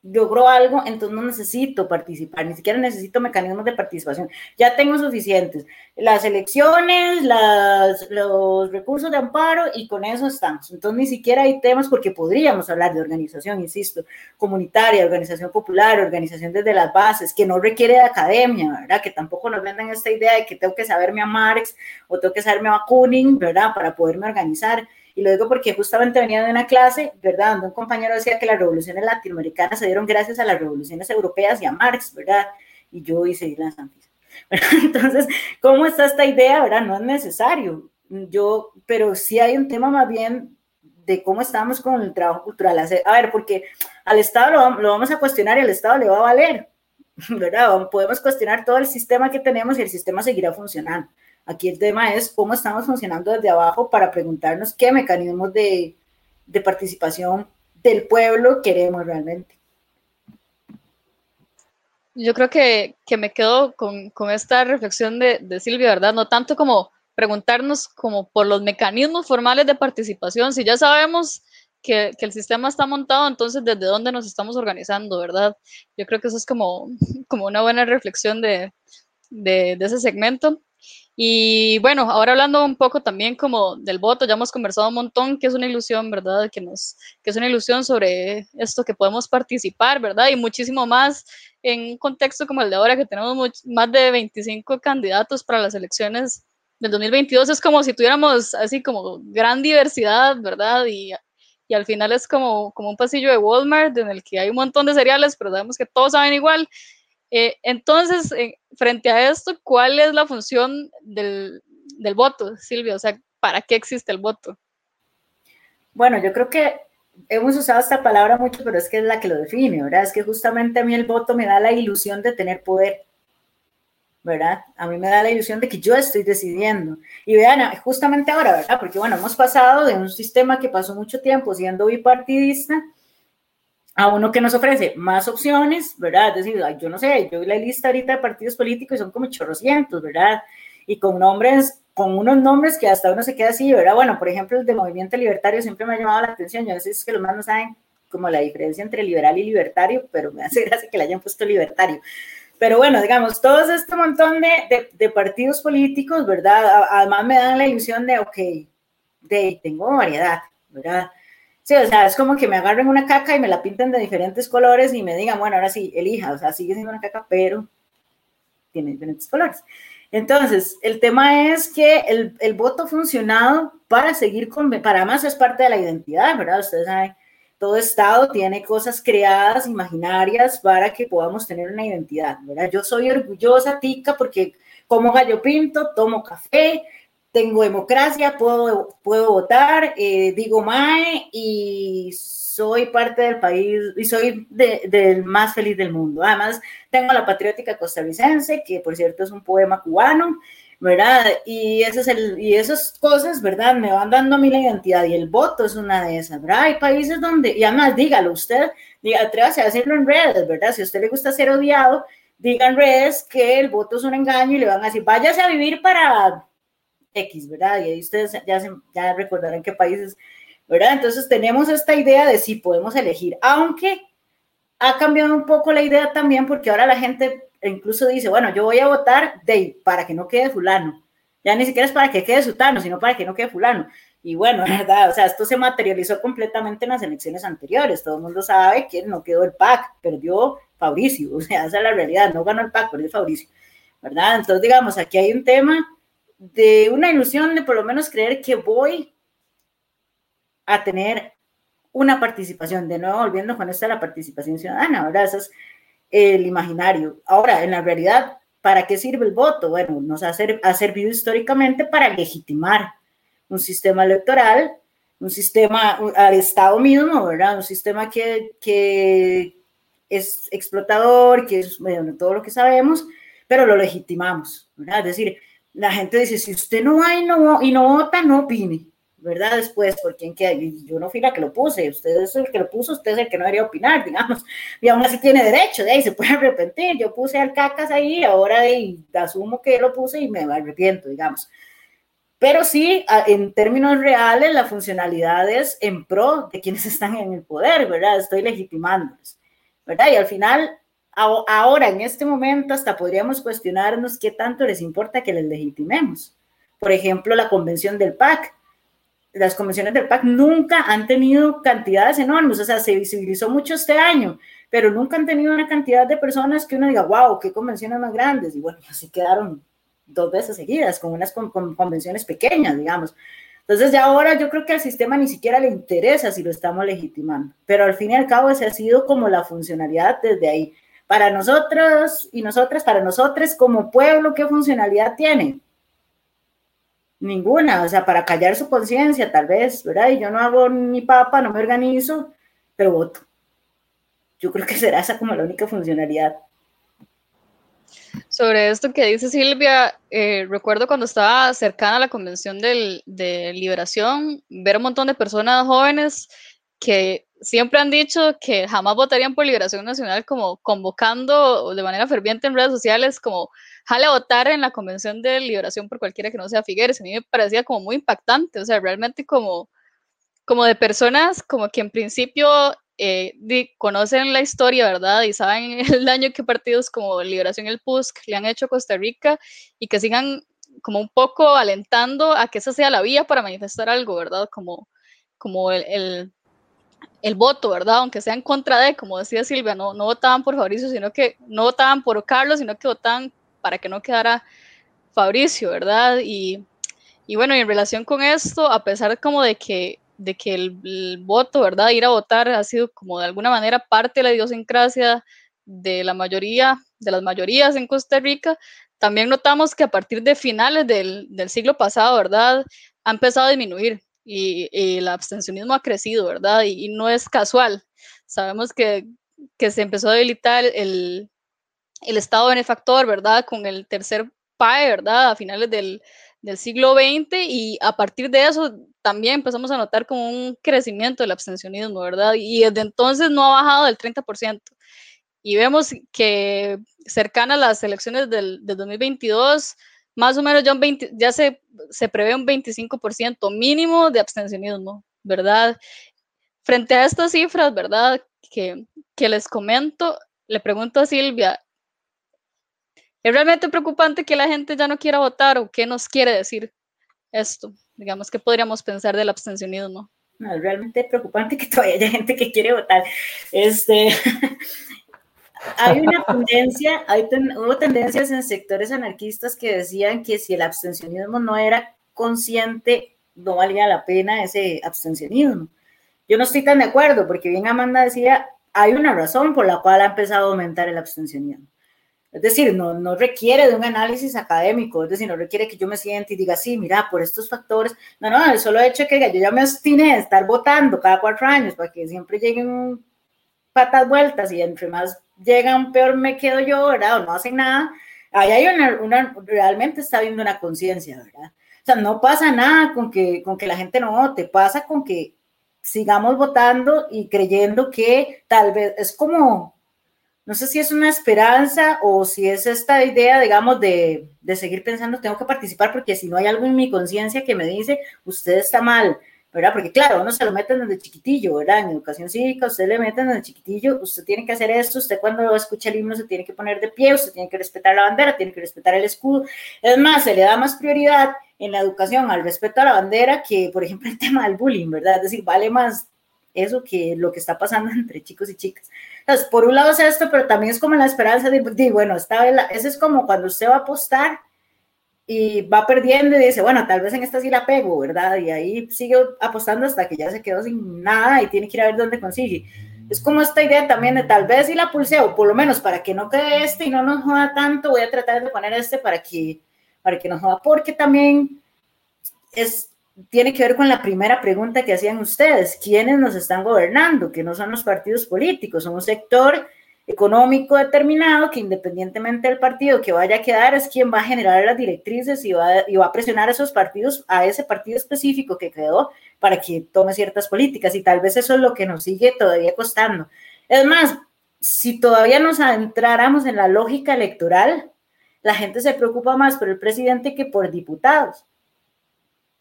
logro algo, entonces no necesito participar, ni siquiera necesito mecanismos de participación. Ya tengo suficientes. Las elecciones, las, los recursos de amparo y con eso estamos. Entonces ni siquiera hay temas porque podríamos hablar de organización, insisto, comunitaria, organización popular, organización desde las bases, que no requiere de academia, ¿verdad? Que tampoco nos vendan esta idea de que tengo que saberme a Marx o tengo que saberme a Bakunin, ¿verdad? Para poderme organizar y lo digo porque justamente venía de una clase, ¿verdad? Donde un compañero decía que las revoluciones latinoamericanas se dieron gracias a las revoluciones europeas y a Marx, ¿verdad? Y yo hice la santísima. Entonces, ¿cómo está esta idea, verdad? No es necesario. Yo, pero sí hay un tema más bien de cómo estamos con el trabajo cultural. A ver, porque al Estado lo vamos a cuestionar y al Estado le va a valer, ¿verdad? Podemos cuestionar todo el sistema que tenemos y el sistema seguirá funcionando. Aquí el tema es cómo estamos funcionando desde abajo para preguntarnos qué mecanismos de, de participación del pueblo queremos realmente. Yo creo que, que me quedo con, con, esta reflexión de, de Silvia, ¿verdad? No tanto como preguntarnos como por los mecanismos formales de participación, si ya sabemos que, que, el sistema está montado, entonces desde dónde nos estamos organizando, ¿verdad? Yo creo que eso es como, como una buena reflexión de, de, de ese segmento. Y bueno, ahora hablando un poco también como del voto, ya hemos conversado un montón, que es una ilusión, ¿verdad? Que, nos, que es una ilusión sobre esto que podemos participar, ¿verdad? Y muchísimo más en un contexto como el de ahora, que tenemos más de 25 candidatos para las elecciones del 2022. Es como si tuviéramos así como gran diversidad, ¿verdad? Y, y al final es como, como un pasillo de Walmart en el que hay un montón de cereales, pero sabemos que todos saben igual eh, entonces, eh, frente a esto, ¿cuál es la función del, del voto, Silvia? O sea, ¿para qué existe el voto? Bueno, yo creo que hemos usado esta palabra mucho, pero es que es la que lo define, ¿verdad? Es que justamente a mí el voto me da la ilusión de tener poder, ¿verdad? A mí me da la ilusión de que yo estoy decidiendo. Y vean, justamente ahora, ¿verdad? Porque bueno, hemos pasado de un sistema que pasó mucho tiempo siendo bipartidista a uno que nos ofrece más opciones, ¿verdad? Es decir, yo no sé, yo vi la lista ahorita de partidos políticos y son como chorrocientos, ¿verdad? Y con nombres, con unos nombres que hasta uno se queda así, ¿verdad? Bueno, por ejemplo, el de Movimiento Libertario siempre me ha llamado la atención, yo no sé si es que los más no saben como la diferencia entre liberal y libertario, pero me hace gracia que le hayan puesto libertario. Pero bueno, digamos, todos este montón de, de, de partidos políticos, ¿verdad? Además me dan la ilusión de, ok, de, tengo variedad, ¿verdad? Sí, o sea, es como que me agarren una caca y me la pinten de diferentes colores y me digan, bueno, ahora sí, elija, o sea, sigue siendo una caca, pero tiene diferentes colores. Entonces, el tema es que el, el voto funcionado para seguir con, para más es parte de la identidad, ¿verdad? Ustedes saben, todo Estado tiene cosas creadas, imaginarias, para que podamos tener una identidad, ¿verdad? Yo soy orgullosa, tica, porque como gallo pinto, tomo café, tengo democracia, puedo, puedo votar, eh, digo MAE y soy parte del país y soy del más feliz del mundo. Además, tengo la patriótica costarricense, que por cierto es un poema cubano, ¿verdad? Y, ese es el, y esas cosas, ¿verdad? Me van dando a mí la identidad y el voto es una de esas, ¿verdad? Hay países donde, y además dígalo usted, diga, atrévase a decirlo en redes, ¿verdad? Si a usted le gusta ser odiado, diga en redes que el voto es un engaño y le van a decir, váyase a vivir para X, ¿verdad? Y ahí ustedes ya, se, ya recordarán qué países, ¿verdad? Entonces tenemos esta idea de si podemos elegir, aunque ha cambiado un poco la idea también porque ahora la gente incluso dice, bueno, yo voy a votar de para que no quede fulano. Ya ni siquiera es para que quede sutano, sino para que no quede fulano. Y bueno, ¿verdad? O sea, esto se materializó completamente en las elecciones anteriores. Todo el mundo sabe que no quedó el PAC, perdió Fabricio. O sea, esa es la realidad. No ganó el PAC, perdió Fabricio. ¿Verdad? Entonces, digamos, aquí hay un tema de una ilusión de por lo menos creer que voy a tener una participación. De nuevo, volviendo con esto de la participación ciudadana, ¿verdad? Eso es el imaginario. Ahora, en la realidad, ¿para qué sirve el voto? Bueno, nos ha, servido históricamente para legitimar un sistema electoral, un sistema al Estado mismo, ¿verdad? Un sistema que, que es explotador, que es todo lo que sabemos, pero lo legitimamos, ¿verdad? Es decir, la gente dice, si usted no va y no, y no vota, no opine. ¿verdad? Después, por quién queda. Yo no fui la que lo puse, usted es el que lo puso, usted es el que no debería opinar, digamos. Y aún así tiene derecho, de ahí se puede arrepentir. Yo puse al cacas ahí, ahora de, asumo que lo puse y me arrepiento, digamos. Pero sí, en términos reales, la funcionalidad es en pro de quienes están en el poder, ¿verdad? Estoy legitimándolos, ¿verdad? Y al final, ahora, en este momento, hasta podríamos cuestionarnos qué tanto les importa que les legitimemos. Por ejemplo, la convención del PAC las convenciones del PAC nunca han tenido cantidades enormes, o sea, se visibilizó mucho este año, pero nunca han tenido una cantidad de personas que uno diga, wow, qué convenciones más grandes, y bueno, así quedaron dos veces seguidas, con unas convenciones pequeñas, digamos. Entonces ya ahora yo creo que al sistema ni siquiera le interesa si lo estamos legitimando, pero al fin y al cabo esa ha sido como la funcionalidad desde ahí. Para nosotros y nosotras, para nosotros como pueblo, ¿qué funcionalidad tiene? Ninguna, o sea, para callar su conciencia, tal vez, ¿verdad? Y yo no hago ni papa, no me organizo, pero voto. Yo creo que será esa como la única funcionalidad. Sobre esto que dice Silvia, eh, recuerdo cuando estaba cercana a la convención del, de liberación, ver un montón de personas jóvenes que siempre han dicho que jamás votarían por Liberación Nacional, como convocando de manera ferviente en redes sociales, como jale a votar en la Convención de Liberación por cualquiera que no sea Figueres. A mí me parecía como muy impactante, o sea, realmente como, como de personas como que en principio eh, conocen la historia, ¿verdad? Y saben el daño que partidos como Liberación y el PUSC le han hecho a Costa Rica y que sigan como un poco alentando a que esa sea la vía para manifestar algo, ¿verdad? Como, como el el voto, ¿verdad? Aunque sea en contra de, como decía Silvia, no, no votaban por Fabricio, sino que no votaban por Carlos, sino que votaban para que no quedara Fabricio, ¿verdad? Y, y bueno, y en relación con esto, a pesar como de que, de que el, voto, ¿verdad? Ir a votar ha sido como de alguna manera parte de la idiosincrasia de la mayoría, de las mayorías en Costa Rica, también notamos que a partir de finales del, del siglo pasado, ¿verdad? Ha empezado a disminuir y, el abstencionismo ha crecido, ¿verdad? Y, no es casual. Sabemos que, que se empezó a debilitar el, el, Estado benefactor, ¿verdad? Con el tercer PAE, ¿verdad? A finales del, del siglo XX y a partir de eso también empezamos a notar como un crecimiento del abstencionismo, ¿verdad? Y desde entonces no ha bajado del 30%. Y vemos que cercana a las elecciones del, del 2022, más o menos ya, ya se, se prevé un 25% mínimo de abstencionismo, ¿verdad? Frente a estas cifras, ¿verdad? Que, que les comento, le pregunto a Silvia, ¿es realmente preocupante que la gente ya no quiera votar o qué nos quiere decir esto? Digamos, ¿qué podríamos pensar del abstencionismo? No, es realmente preocupante que todavía haya gente que quiere votar. Este, hay una tendencia, hay hubo tendencias en sectores anarquistas que decían que si el abstencionismo no era consciente, no valía la pena ese abstencionismo. Yo no estoy tan de acuerdo, porque bien Amanda decía, hay una razón por la cual ha empezado a aumentar el abstencionismo. Es decir, no, no requiere de un análisis académico, es decir, no requiere que yo me siente y diga, sí, mira, por estos factores. No, no, el solo hecho de que yo ya me obstine de estar votando cada cuatro años para que siempre lleguen patas vueltas y entre más llegan, peor me quedo yo, ¿verdad? O no hacen nada. Ahí hay una, realmente está habiendo una conciencia, ¿verdad? O sea, no pasa nada con que, con que la gente no vote, pasa con que sigamos votando y creyendo que tal vez es como, no sé si es una esperanza o si es esta idea, digamos, de, de seguir pensando, tengo que participar porque si no hay algo en mi conciencia que me dice, usted está mal, ¿verdad? Porque claro, uno se lo meten desde chiquitillo, ¿verdad? En educación cívica, usted le meten desde chiquitillo, usted tiene que hacer esto, usted cuando escucha el himno se tiene que poner de pie, usted tiene que respetar la bandera, tiene que respetar el escudo. Es más, se le da más prioridad en la educación al respeto a la bandera que, por ejemplo, el tema del bullying, ¿verdad? Es decir, vale más eso que lo que está pasando entre chicos y chicas. Entonces, por un lado es esto, pero también es como la esperanza de, de bueno, esta vez, ese es como cuando usted va a apostar y va perdiendo y dice, bueno, tal vez en esta sí la pego, ¿verdad? Y ahí sigue apostando hasta que ya se quedó sin nada y tiene que ir a ver dónde consigue. Es como esta idea también de tal vez si la pulseo, por lo menos para que no quede este y no nos joda tanto, voy a tratar de poner este para que, para que nos joda, porque también es, tiene que ver con la primera pregunta que hacían ustedes, ¿quiénes nos están gobernando? Que no son los partidos políticos, son un sector económico determinado que independientemente del partido que vaya a quedar es quien va a generar las directrices y va, y va a presionar a esos partidos, a ese partido específico que quedó para que tome ciertas políticas y tal vez eso es lo que nos sigue todavía costando. Es más, si todavía nos adentráramos en la lógica electoral, la gente se preocupa más por el presidente que por diputados,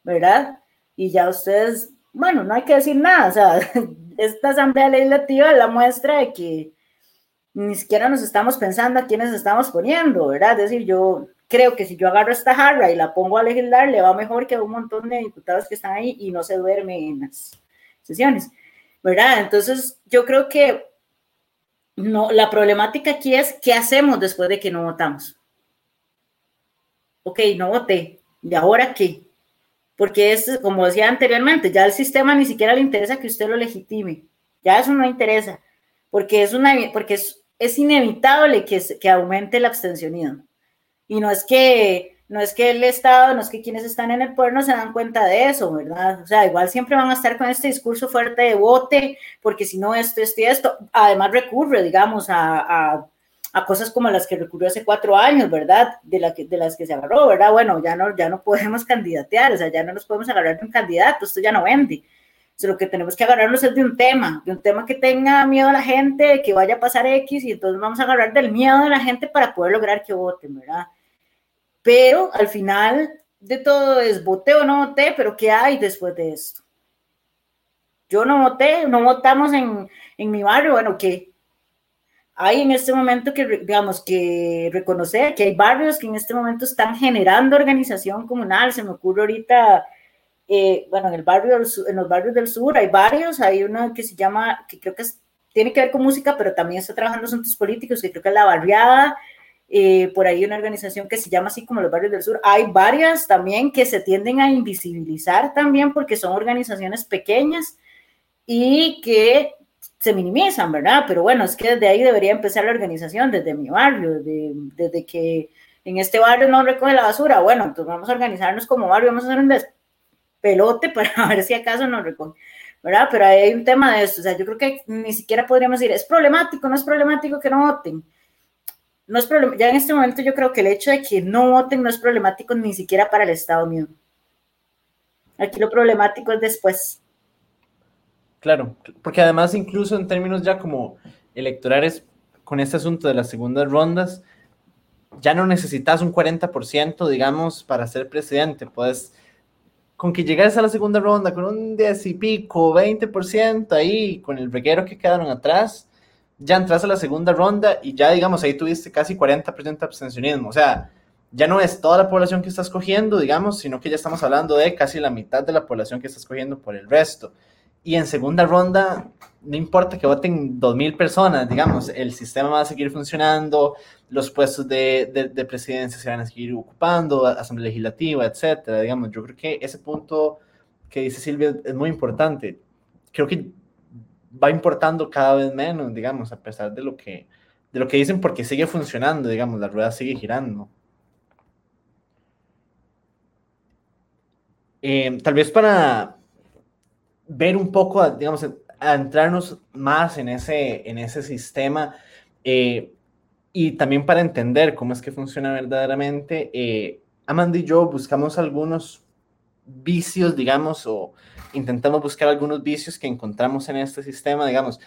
¿verdad? Y ya ustedes, bueno, no hay que decir nada, o sea, esta asamblea legislativa la muestra de que ni siquiera nos estamos pensando a quiénes estamos poniendo, ¿verdad? Es decir, yo creo que si yo agarro esta jarra y la pongo a legislar, le va mejor que a un montón de diputados que están ahí y no se duermen en las sesiones, ¿verdad? Entonces, yo creo que no, la problemática aquí es qué hacemos después de que no votamos. Ok, no voté. ¿Y ahora qué? Porque es, como decía anteriormente, ya el sistema ni siquiera le interesa que usted lo legitime. Ya eso no interesa. Porque es, una, porque es, es inevitable que, que aumente el abstencionismo. Y no es que no es que el Estado, no es que quienes están en el poder no se dan cuenta de eso, ¿verdad? O sea, igual siempre van a estar con este discurso fuerte de vote, porque si no esto, esto y esto, además recurre, digamos, a, a, a, cosas como las que recurrió hace cuatro años, ¿verdad? De, la que, de las que se agarró, ¿verdad? Bueno, ya no, ya no podemos candidatear, o sea, ya no nos podemos agarrar de un candidato, esto ya no vende lo que tenemos que agarrarnos es de un tema, de un tema que tenga miedo a la gente, que vaya a pasar X, y entonces vamos a agarrar del miedo de la gente para poder lograr que voten, ¿verdad? Pero al final de todo es voté o no voté, pero ¿qué hay después de esto? Yo no voté, no votamos en, en mi barrio, bueno, ¿qué? Hay en este momento que, digamos, que reconocer que hay barrios que en este momento están generando organización comunal, se me ocurre ahorita eh, bueno, en el barrio en los barrios del sur hay varios, hay uno que se llama, que creo que tiene que ver con música, pero también está trabajando asuntos políticos, que creo que es La Barriada, eh, por ahí una organización que se llama así como los barrios del sur. Hay varias también que se tienden a invisibilizar también porque son organizaciones pequeñas y que se minimizan, ¿verdad? Pero bueno, es que desde ahí debería empezar la organización, desde mi barrio, desde, desde que en este barrio no recoge la basura. Bueno, entonces vamos a organizarnos como barrio, vamos a hacer un pelote para ver si acaso nos recoge, ¿verdad? Pero hay un tema de esto, o sea, yo creo que ni siquiera podríamos decir, es problemático, no es problemático que no voten. No es ya en este momento yo creo que el hecho de que no voten no es problemático ni siquiera para el Estado mismo. Aquí lo problemático es después. Claro, porque además incluso en términos ya como electorales, con este asunto de las segundas rondas, ya no necesitas un 40%, digamos, para ser presidente. Puedes con que llegaras a la segunda ronda con un 10 y pico, 20% ahí, con el reguero que quedaron atrás, ya entras a la segunda ronda y ya, digamos, ahí tuviste casi 40% de abstencionismo. O sea, ya no es toda la población que estás cogiendo, digamos, sino que ya estamos hablando de casi la mitad de la población que estás cogiendo por el resto. Y en segunda ronda, no importa que voten 2.000 personas, digamos, el sistema va a seguir funcionando, los puestos de, de, presidencia se van a seguir ocupando, asamblea legislativa, etcétera, digamos, yo creo que ese punto que dice Silvia es muy importante. Creo que va importando cada vez menos, digamos, a pesar de lo que, de lo que dicen, porque sigue funcionando, digamos, la rueda sigue girando. Eh, tal vez para ver un poco, digamos, entrarnos más en ese, en ese sistema eh, y también para entender cómo es que funciona verdaderamente, eh, Amanda y yo buscamos algunos vicios, digamos, o intentamos buscar algunos vicios que encontramos en este sistema, digamos,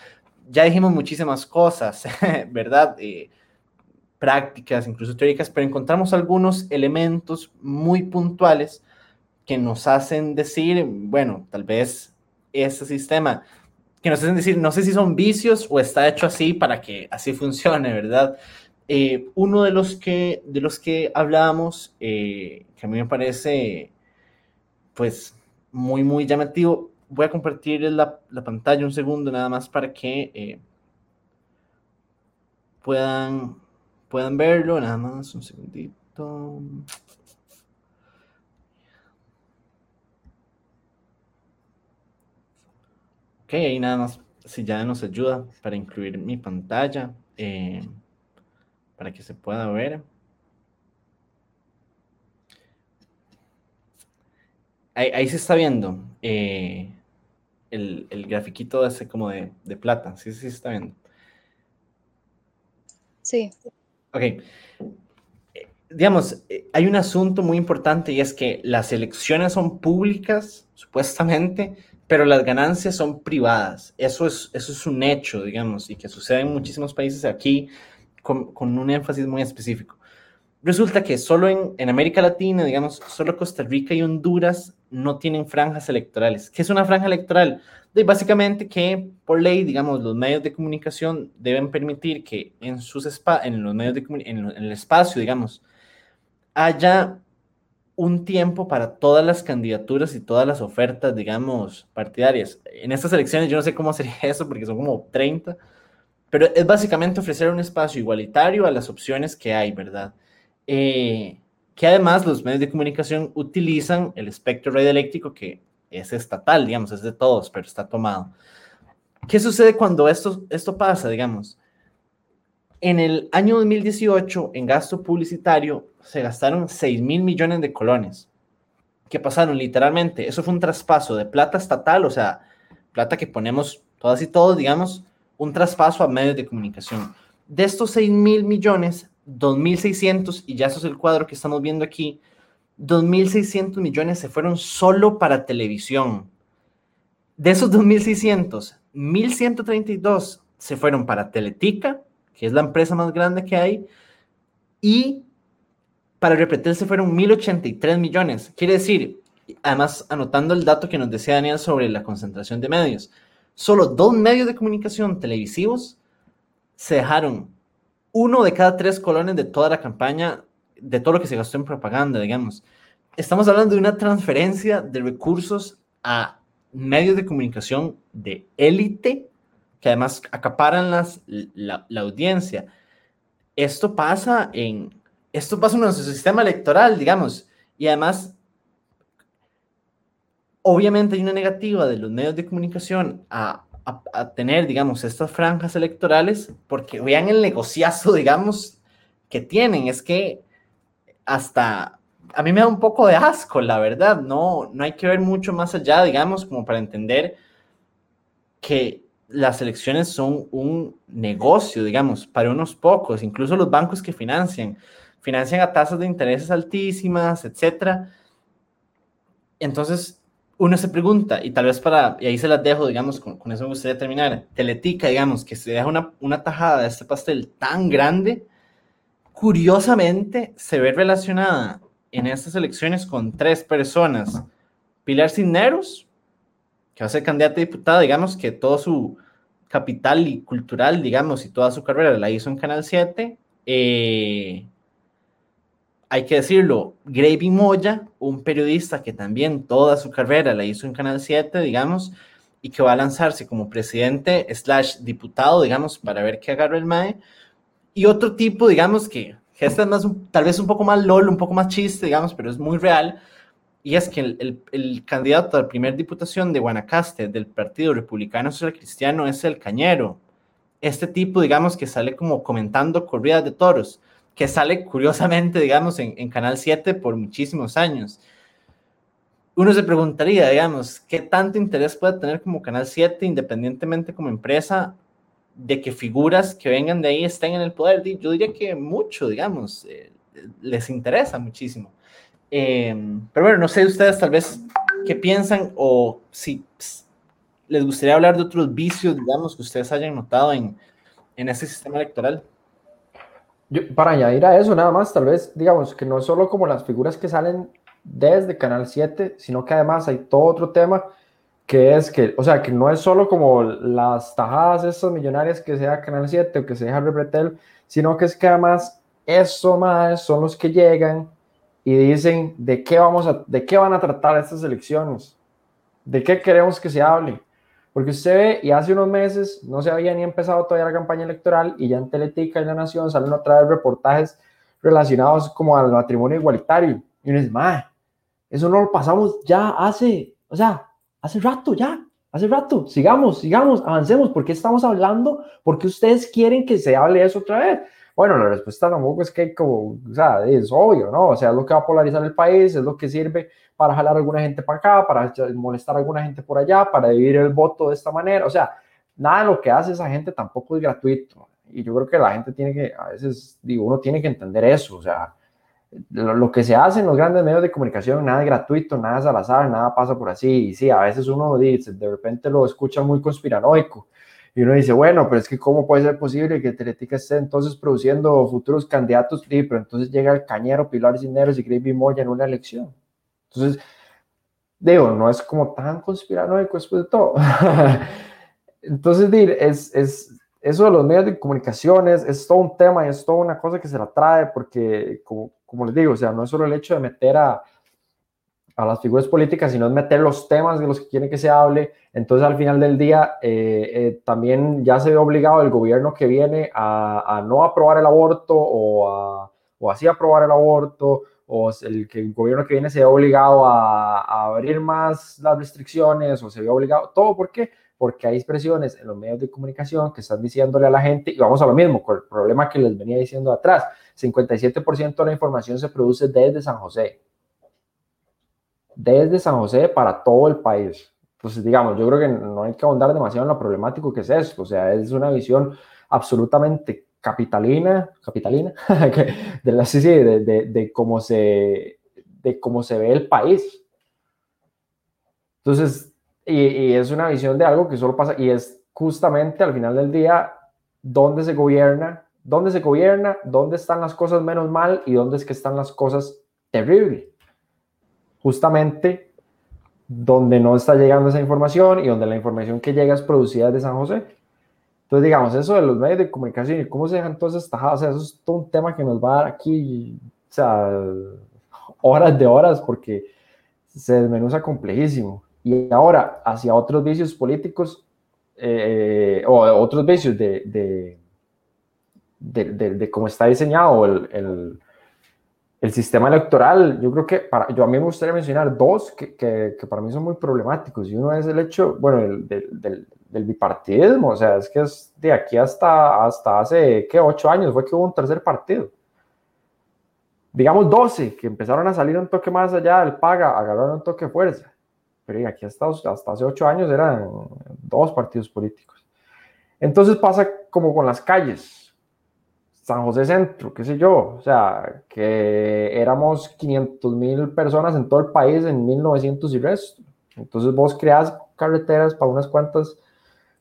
ya dijimos muchísimas cosas, ¿verdad? Eh, prácticas, incluso teóricas, pero encontramos algunos elementos muy puntuales que nos hacen decir, bueno, tal vez este sistema que nos hacen decir, no sé si son vicios o está hecho así para que así funcione, ¿verdad? Eh, uno de los que, de los que hablábamos, eh, que a mí me parece, pues, muy, muy llamativo, voy a compartir la, la pantalla un segundo nada más para que eh, puedan, puedan verlo, nada más un segundito. Ok, ahí nada más, si ya nos ayuda para incluir mi pantalla, eh, para que se pueda ver. Ahí, se está viendo eh, el, el, grafiquito ese como de, de plata, sí, sí se está viendo. Sí. Ok. Digamos, eh, hay un asunto muy importante y es que las elecciones son públicas, supuestamente, pero las ganancias son privadas. Eso es, eso es un hecho, digamos, y que sucede en muchísimos países aquí con, con un énfasis muy específico. Resulta que solo en, en, América Latina, digamos, solo Costa Rica y Honduras no tienen franjas electorales. ¿Qué es una franja electoral? De básicamente que por ley, digamos, los medios de comunicación deben permitir que en, sus en los medios de en, en el espacio, digamos, haya un tiempo para todas las candidaturas y todas las ofertas, digamos, partidarias. En estas elecciones yo no sé cómo sería eso porque son como 30, pero es básicamente ofrecer un espacio igualitario a las opciones que hay, ¿verdad? Eh, que además los medios de comunicación utilizan el espectro radioeléctrico que es estatal, digamos, es de todos, pero está tomado. ¿Qué sucede cuando esto, esto pasa, digamos? En el año 2018, en gasto publicitario, se gastaron 6 mil millones de colones. ¿Qué pasaron? Literalmente, eso fue un traspaso de plata estatal, o sea, plata que ponemos todas y todos, digamos, un traspaso a medios de comunicación. De estos 6 mil millones, 2.600, y ya eso es el cuadro que estamos viendo aquí, 2.600 millones se fueron solo para televisión. De esos 2.600, 1.132 se fueron para Teletica, que es la empresa más grande que hay, y para Repretel se fueron 1.083 millones. Quiere decir, además anotando el dato que nos decía Daniel sobre la concentración de medios, solo dos medios de comunicación televisivos se dejaron uno de cada tres colones de toda la campaña, de todo lo que se gastó en propaganda, digamos. Estamos hablando de una transferencia de recursos a medios de comunicación de élite que además acaparan las, la, audiencia. Esto pasa en esto pasa en nuestro sistema electoral, digamos, y además obviamente hay una negativa de los medios de comunicación a tener, digamos, estas franjas electorales, porque vean el negociazo, digamos, que tienen. Es que hasta a mí me da un poco de asco, la verdad. No, no hay que ver mucho más allá, digamos, como para entender que las elecciones son un negocio, digamos, para unos pocos, incluso los bancos que financian, financian a tasas de intereses altísimas, etcétera. Entonces, uno se pregunta, y tal vez para, y ahí se las dejo, digamos, con, eso me gustaría terminar, Teletica, digamos, que se deja una, una tajada de este pastel tan grande, curiosamente se ve relacionada en estas elecciones con tres personas. Pilar Cisneros, que va a ser candidata a diputada, digamos, que todo su capital y cultural, digamos, y toda su carrera la hizo en Canal 7. Eh, hay que decirlo, Gravy Moya, un periodista que también toda su carrera la hizo en Canal 7, digamos, y que va a lanzarse como presidente slash diputado, digamos, para ver qué agarra el MAE. Y otro tipo, digamos, que, es más, tal vez un poco más LOL, un poco más chiste, digamos, pero es muy real. Y es que el, el, candidato a la primera diputación de Guanacaste del Partido Republicano Social Cristiano es el Cañero. Este tipo, digamos, que sale como comentando corridas de toros que sale curiosamente, digamos, en, Canal 7 por muchísimos años. Uno se preguntaría, digamos, ¿qué tanto interés puede tener como Canal 7, independientemente como empresa, de que figuras que vengan de ahí estén en el poder? Yo diría que mucho, digamos, eh, les interesa muchísimo. Em, pero bueno, no sé ustedes tal vez qué piensan o si les gustaría hablar de otros vicios, digamos, que ustedes hayan notado en, en ese sistema electoral para añadir a eso, nada más, tal vez, digamos, que no es solo como las figuras que salen desde Canal 7, sino que además hay todo otro tema que es que, o sea, que no es solo como las tajadas estas millonarias que sea Canal 7 o que sea Repretel, sino que es que además eso más son los que llegan y dicen de qué vamos de qué van a tratar estas elecciones, de qué queremos que se hable. Porque usted ve, y hace unos meses no se había ni empezado todavía la campaña electoral y ya en Teletica y La Nación salen otra vez reportajes relacionados como al matrimonio igualitario. Y uno dice, madre, eso no lo pasamos ya hace, o sea, hace rato ya. Hace rato, sigamos, sigamos, avancemos. ¿Por qué estamos hablando? Porque ustedes quieren que se hable eso otra vez. Bueno, la respuesta tampoco es que, como, o sea, es obvio, ¿no? O sea, es lo que va a polarizar el país, es lo que sirve para jalar a alguna gente para acá, para molestar a alguna gente por allá, para dividir el voto de esta manera. O sea, nada de lo que hace esa gente tampoco es gratuito. Y yo creo que la gente tiene que, a veces, digo, uno tiene que entender eso. O sea, lo, que se hace en los grandes medios de comunicación, nada es gratuito, nada es al azar, nada pasa por así. Y sí, a veces uno dice, de repente lo escucha muy conspiranoico. Y uno dice, bueno, pero es que ¿cómo puede ser posible que Teletica esté entonces produciendo futuros candidatos? Sí, pero entonces llega el cañero Pilar Cisneros y Gravy Moya en una elección. Entonces, digo, no es como tan conspiranoico después de todo. entonces, es, es, eso de los medios de comunicaciones es todo un tema, es toda una cosa que se la trae porque, como, como les digo, o sea, no es solo el hecho de meter a, a las figuras políticas, sino es meter los temas de los que quieren que se hable. Entonces, al final del día, eh, eh, también ya se ve obligado el gobierno que viene a, a no aprobar el aborto o, a, o así aprobar el aborto, o el, que el gobierno que viene se ve obligado a, a abrir más las restricciones, o se ve obligado, todo, ¿por qué? porque hay expresiones en los medios de comunicación que están diciéndole a la gente, y vamos a lo mismo, con el problema que les venía diciendo atrás, 57% de la información se produce desde San José. Desde San José para todo el país. Entonces, digamos, yo creo que no hay que ahondar demasiado en lo problemático que es esto. O sea, es una visión absolutamente capitalina, capitalina, de, la, sí, de, de, de, cómo se, de cómo se ve el país. Entonces, y, es una visión de algo que solo pasa, y es justamente al final del día dónde se gobierna, dónde se gobierna, dónde están las cosas menos mal y dónde es que están las cosas terribles. Justamente donde no está llegando esa información y donde la información que llega es producida desde San José. Entonces, digamos, eso de los medios de comunicación y cómo se dejan todas esas tajadas, eso es todo un tema que nos va a dar aquí, o sea, horas de horas, porque se desmenuza complejísimo y ahora hacia otros vicios políticos eh, o otros vicios de, de, de, cómo está diseñado el, el, el, sistema electoral, yo creo que para, yo a mí me gustaría mencionar dos que, que, que para mí son muy problemáticos. Y uno es el hecho, bueno, el, del, del, bipartidismo, o sea, es que es de aquí hasta, hasta hace, ¿qué? Ocho años fue que hubo un tercer partido. Digamos 12, que empezaron a salir un toque más allá del paga, agarraron un toque fuerza pero aquí hasta, hasta hace ocho años eran dos partidos políticos. Entonces pasa como con las calles. San José Centro, qué sé yo, o sea, que éramos 500 mil personas en todo el país en 1900 y resto. Entonces vos creas carreteras para unas cuantas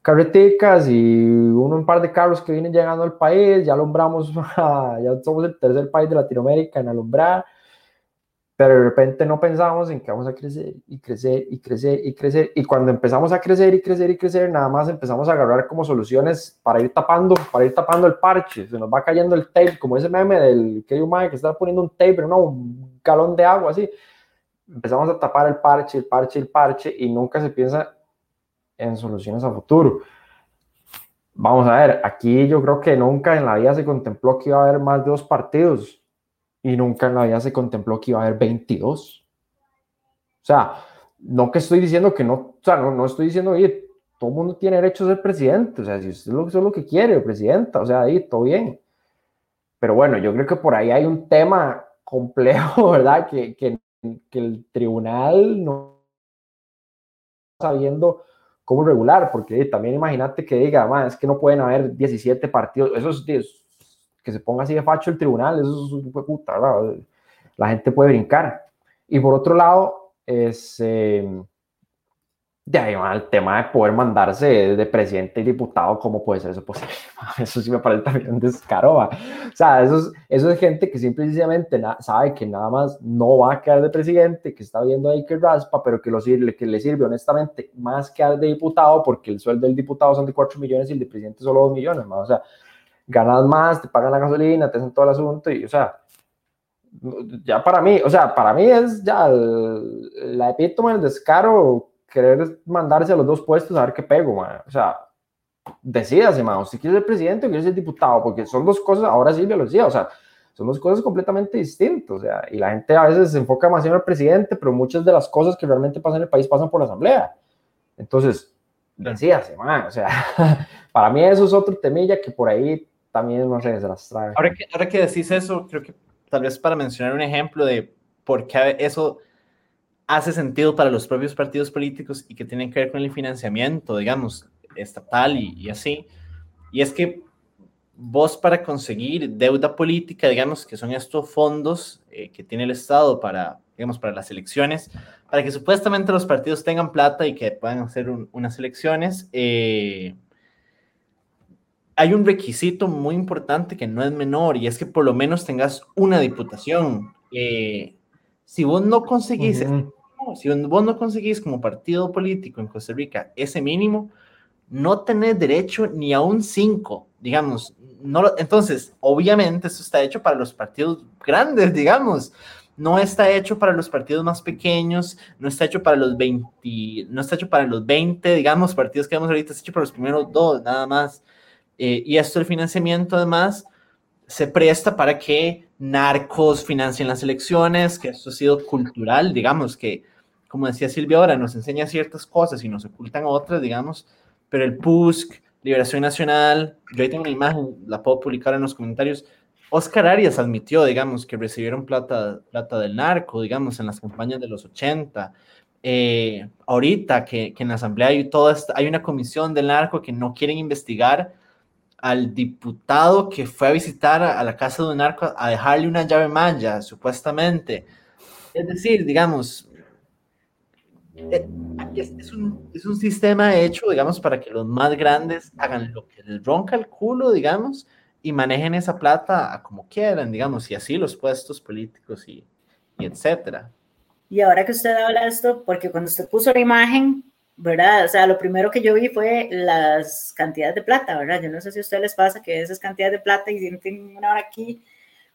carreticas y uno un par de carros que vienen llegando al país, ya alumbramos, ya somos el tercer país de Latinoamérica en alumbrar, pero de repente no pensamos en que vamos a crecer y crecer y crecer y crecer. Y cuando empezamos a crecer y crecer y crecer, nada más empezamos a agarrar como soluciones para ir tapando, para ir tapando el parche. Se nos va cayendo el tape, como ese meme del que un que está poniendo un tape, pero no, un galón de agua así. Empezamos a tapar el parche, el parche, el parche y nunca se piensa en soluciones a futuro. Vamos a ver, aquí yo creo que nunca en la vida se contempló que iba a haber más de dos partidos y nunca en la vida se contempló que iba a haber 22. O sea, no que estoy diciendo que no, o sea, no, no estoy diciendo, oye, todo el mundo tiene derecho a ser presidente, o sea, si usted es lo, es lo que quiere, presidenta, o sea, ahí todo bien. Pero bueno, yo creo que por ahí hay un tema complejo, ¿verdad? Que, que, el tribunal no sabiendo cómo regular, porque también imagínate que diga, es que no pueden haber 17 partidos, esos que se ponga así de facho el tribunal, eso es un puta, la gente puede brincar. Y por otro lado, es, eh, el tema de poder mandarse de presidente y diputado, ¿cómo puede ser eso posible? Eso sí me parece también un descaro. O sea, eso es, eso es gente que simplemente sabe que nada más no va a quedar de presidente, que está viendo ahí que raspa, pero que, lo sirve, que le sirve honestamente más quedar de diputado, porque el sueldo del diputado son de 4 millones y el de presidente solo 2 millones. O sea, ganas más, te pagan la gasolina, te hacen todo el asunto y, o sea, ya para mí, o sea, para mí es ya la epítome del descaro querer mandarse a los dos puestos a ver qué pego, man. o sea, decídase, man, si quieres ser presidente o quieres ser diputado, porque son dos cosas, ahora sí lo decía, o sea, son dos cosas completamente distintas, o sea, y la gente a veces se enfoca más en el presidente, pero muchas de las cosas que realmente pasan en el país pasan por la asamblea. Entonces, decíase, man, o sea, para mí eso es otro temilla que por ahí también, no sé, se las. Ahora que, ahora que decís eso, creo que tal vez para mencionar un ejemplo de por qué eso hace sentido para los propios partidos políticos y que tienen que ver con el financiamiento, digamos, estatal y, y así. Y es que vos para conseguir deuda política, digamos, que son estos fondos eh, que tiene el Estado para, digamos, para las elecciones, para que supuestamente los partidos tengan plata y que puedan hacer un, unas elecciones, eh, hay un requisito muy importante que no es menor y es que por lo menos tengas una diputación. Eh, si vos no conseguís, uh -huh. si vos no conseguís como partido político en Costa Rica ese mínimo, no tenés derecho ni a un 5, digamos. No, entonces, obviamente, eso está hecho para los partidos grandes, digamos. No está hecho para los partidos más pequeños, no está hecho para los 20, no está hecho para los 20, digamos, partidos que vemos ahorita, está hecho para los primeros dos, nada más. Eh, y esto del financiamiento, además, se presta para que narcos financien las elecciones, que esto ha sido cultural, digamos, que, como decía Silvia ahora, nos enseña ciertas cosas y nos ocultan otras, digamos, pero el PUSC, Liberación Nacional, yo ahí tengo una imagen, la puedo publicar en los comentarios. Oscar Arias admitió, digamos, que recibieron plata, plata del narco, digamos, en las campañas de los 80. Eh, ahorita que, que, en la Asamblea hay, toda hay una comisión del narco que no quieren investigar al diputado que fue a visitar a, la casa de un narco a dejarle una llave maya, supuestamente. Es decir, digamos, eh, es, es, un, es, un, sistema hecho, digamos, para que los más grandes hagan lo que les ronca el culo, digamos, y manejen esa plata a como quieran, digamos, y así los puestos políticos y, y etcétera. Y ahora que usted habla de esto, porque cuando usted puso la imagen, ¿verdad? O sea, lo primero que yo vi fue las cantidades de plata, ¿verdad? Yo no sé si a ustedes les pasa que esas cantidades de plata y sienten una hora aquí,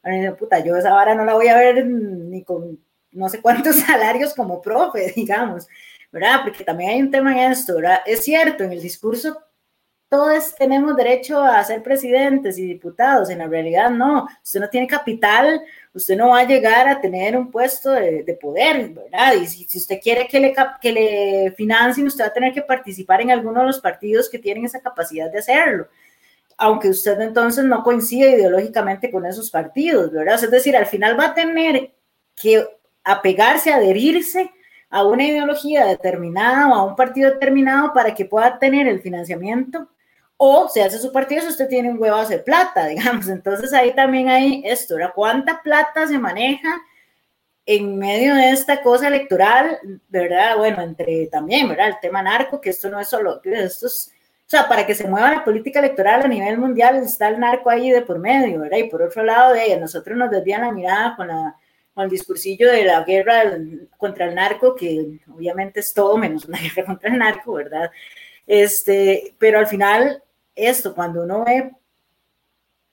bueno, puta, yo esa vara no la voy a ver ni con no sé cuántos salarios como profe, digamos, ¿verdad? Porque también hay un tema en esto, ¿verdad? Es cierto, en el discurso todos tenemos derecho a ser presidentes y diputados, en la realidad no, usted no tiene capital, usted no va a llegar a tener un puesto de, de poder, ¿verdad? Y si, usted quiere que le, que le financien, usted va a tener que participar en alguno de los partidos que tienen esa capacidad de hacerlo aunque usted entonces no coincide ideológicamente con esos partidos, ¿verdad? Es decir, al final va a tener que apegarse, adherirse a una ideología determinada o a un partido determinado para que pueda tener el financiamiento o se hace su partido si usted tiene un huevo de plata, digamos. Entonces ahí también hay esto, ¿verdad? ¿Cuánta plata se maneja en medio de esta cosa electoral, verdad? Bueno, entre también, ¿verdad? El tema narco, que esto no es solo, esto es, o sea, para que se mueva la política electoral a nivel mundial está el narco ahí de por medio, ¿verdad? Y por otro lado, de ella, nosotros nos desvían la mirada con la con el discursillo de la guerra contra el narco, que obviamente es todo menos una guerra contra el narco, ¿verdad? Este, pero al final, esto, cuando uno ve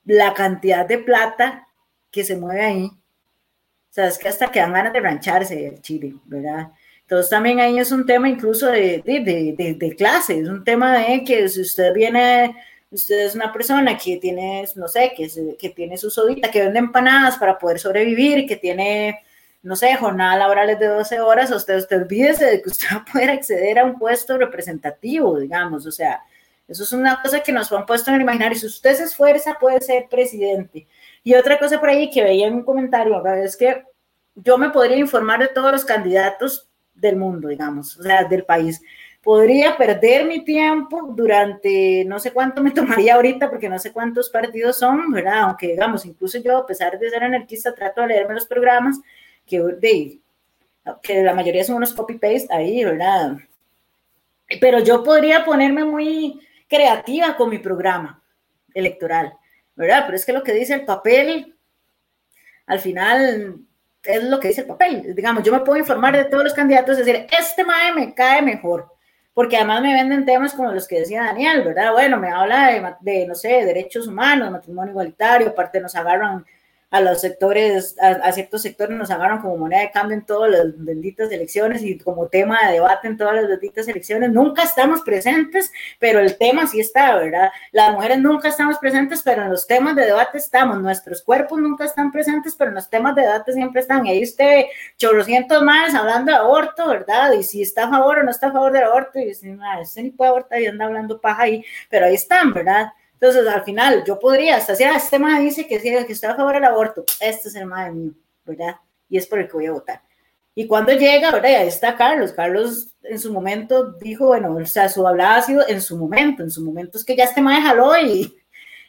la cantidad de plata que se mueve ahí, o sea, es que hasta que dan ganas de rancharse el Chile, ¿verdad? Entonces también ahí es un tema incluso de, de, de, de clase, es un tema de que si usted viene usted es una persona que tiene, no sé, que, que tiene su sodita, que vende empanadas para poder sobrevivir, que tiene, no sé, jornadas laborales de 12 horas, usted, usted olvídese de que usted va a poder acceder a un puesto representativo, digamos, o sea, eso es una cosa que nos han puesto en el imaginario, si usted se esfuerza puede ser presidente. Y otra cosa por ahí que veía en un comentario, es que yo me podría informar de todos los candidatos del mundo, digamos, o sea, del país podría perder mi tiempo durante no sé cuánto me tomaría ahorita, porque no sé cuántos partidos son, ¿verdad? Aunque digamos, incluso yo, a pesar de ser anarquista, trato de leerme los programas, que, de, que la mayoría son unos copy-paste ahí, ¿verdad? Pero yo podría ponerme muy creativa con mi programa electoral, ¿verdad? Pero es que lo que dice el papel, al final es lo que dice el papel. Digamos, yo me puedo informar de todos los candidatos, es decir, este MAE me cae mejor, porque además me venden temas como los que decía Daniel, ¿verdad? Bueno, me habla de, de no sé, derechos humanos, matrimonio igualitario, aparte nos agarran a los sectores, a, ciertos sectores nos agarran como moneda de cambio en todas las benditas elecciones y como tema de debate en todas las benditas elecciones. Nunca estamos presentes, pero el tema sí está, ¿verdad? Las mujeres nunca estamos presentes, pero en los temas de debate estamos. Nuestros cuerpos nunca están presentes, pero en los temas de debate siempre están. Y ahí usted, chorrocientos más hablando de aborto, ¿verdad? Y si está a favor o no está a favor del aborto, y dice, no, ese ni puede abortar y anda hablando paja ahí, pero ahí están, ¿verdad? Entonces, al final, yo podría, hasta si este tema dice que, que está a favor del aborto, este es el madre mío, ¿verdad? Y es por el que voy a votar. Y cuando llega, ¿verdad? Ahí está Carlos. Carlos en su momento dijo, bueno, o sea, su hablada ha sido en su momento, en su momento es que ya este madre jaló y,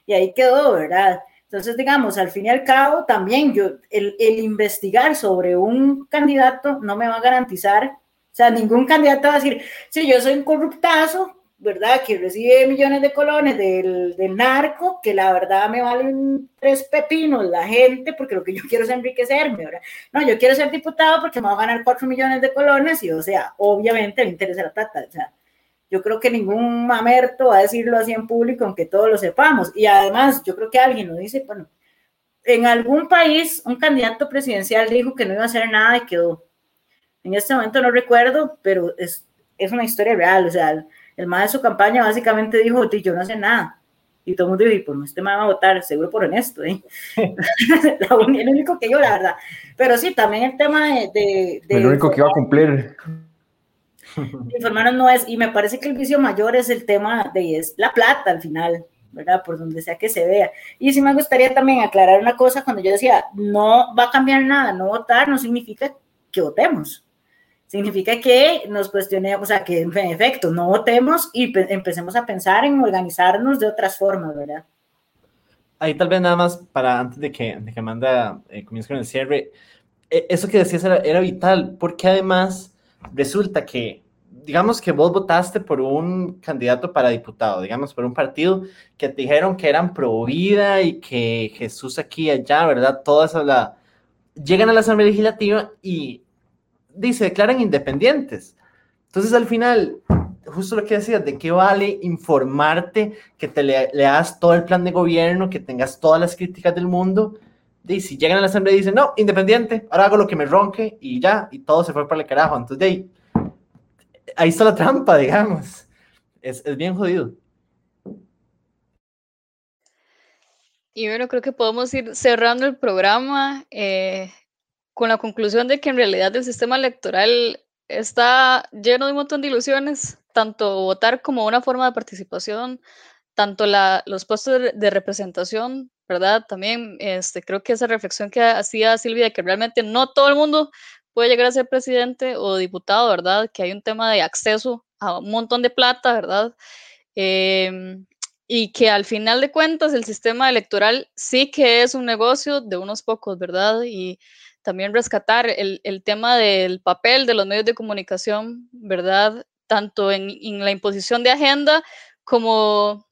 y ahí quedó, ¿verdad? Entonces, digamos, al fin y al cabo, también yo, el, el investigar sobre un candidato no me va a garantizar, o sea, ningún candidato va a decir, sí, yo soy un corruptazo, ¿verdad? Que recibe millones de colones del, del, narco, que la verdad me valen tres pepinos la gente, porque lo que yo quiero es enriquecerme, ¿verdad? No, yo quiero ser diputado porque me va a ganar cuatro millones de colones y, o sea, obviamente me interesa la plata, o sea, yo creo que ningún mamerto va a decirlo así en público, aunque todos lo sepamos. Y además, yo creo que alguien lo dice, bueno, en algún país un candidato presidencial dijo que no iba a hacer nada y quedó. En este momento no recuerdo, pero es, es una historia real, o sea, el más de su campaña básicamente dijo, yo no sé nada. Y todo el mundo dijo, y pues este más va a votar, seguro por honesto, ¿eh? el único que yo, la verdad. Pero sí, también el tema de... de, el único que iba a cumplir. Informarnos no es, y me parece que el vicio mayor es el tema de es la plata al final, ¿verdad? Por donde sea que se vea. Y sí me gustaría también aclarar una cosa, cuando yo decía, no va a cambiar nada, no votar no significa que votemos significa que nos cuestionemos, o sea, que en efecto no votemos y empecemos a pensar en organizarnos de otras formas, ¿verdad? Ahí tal vez nada más para antes de que, de que Amanda eh, comience con el cierre, eh, eso que decías era, era, vital, porque además resulta que, digamos que vos votaste por un candidato para diputado, digamos, por un partido que te dijeron que eran pro vida y que Jesús aquí y allá, ¿verdad? Toda esa la... Llegan a la Asamblea Legislativa y dice, declaran independientes. Entonces, al final, justo lo que decías, ¿de qué vale informarte, que te le, leas todo el plan de gobierno, que tengas todas las críticas del mundo? Y si llegan a la asamblea y dicen, no, independiente, ahora hago lo que me ronque y ya, y todo se fue para el carajo. Entonces, de ahí, ahí está la trampa, digamos. Es, es bien jodido. Y bueno, creo que podemos ir cerrando el programa. Eh, con la conclusión de que en realidad el sistema electoral está lleno de un montón de ilusiones, tanto votar como una forma de participación, tanto los puestos de, representación, ¿verdad? También este, creo que esa reflexión que hacía Silvia, que realmente no todo el mundo puede llegar a ser presidente o diputado, ¿verdad? Que hay un tema de acceso a un montón de plata, ¿verdad? Em, y que al final de cuentas el sistema electoral sí que es un negocio de unos pocos, ¿verdad? Y también rescatar el, el, tema del papel de los medios de comunicación, ¿verdad? Tanto en, en la imposición de agenda como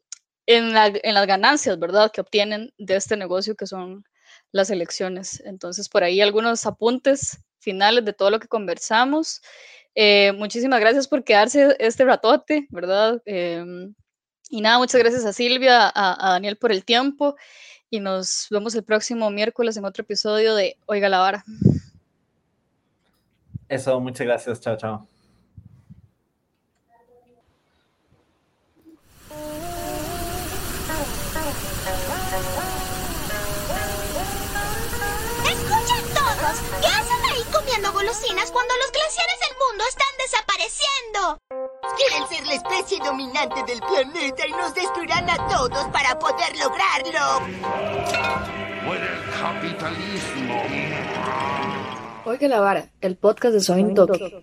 en, la, en, las ganancias, ¿verdad? Que obtienen de este negocio que son las elecciones. Entonces, por ahí algunos apuntes finales de todo lo que conversamos. Eh, muchísimas gracias por quedarse este ratote, ¿verdad? Eh, y nada, muchas gracias a Silvia, a, a Daniel por el tiempo y nos vemos el próximo miércoles en otro episodio de Oiga la Vara. Eso, muchas gracias. Chao, chao. Mundo están desapareciendo? Quieren ser la especie dominante del planeta y nos destruirán a todos para poder lograrlo. Muere el capitalismo. Oiga la vara, el podcast de Soy Tokio.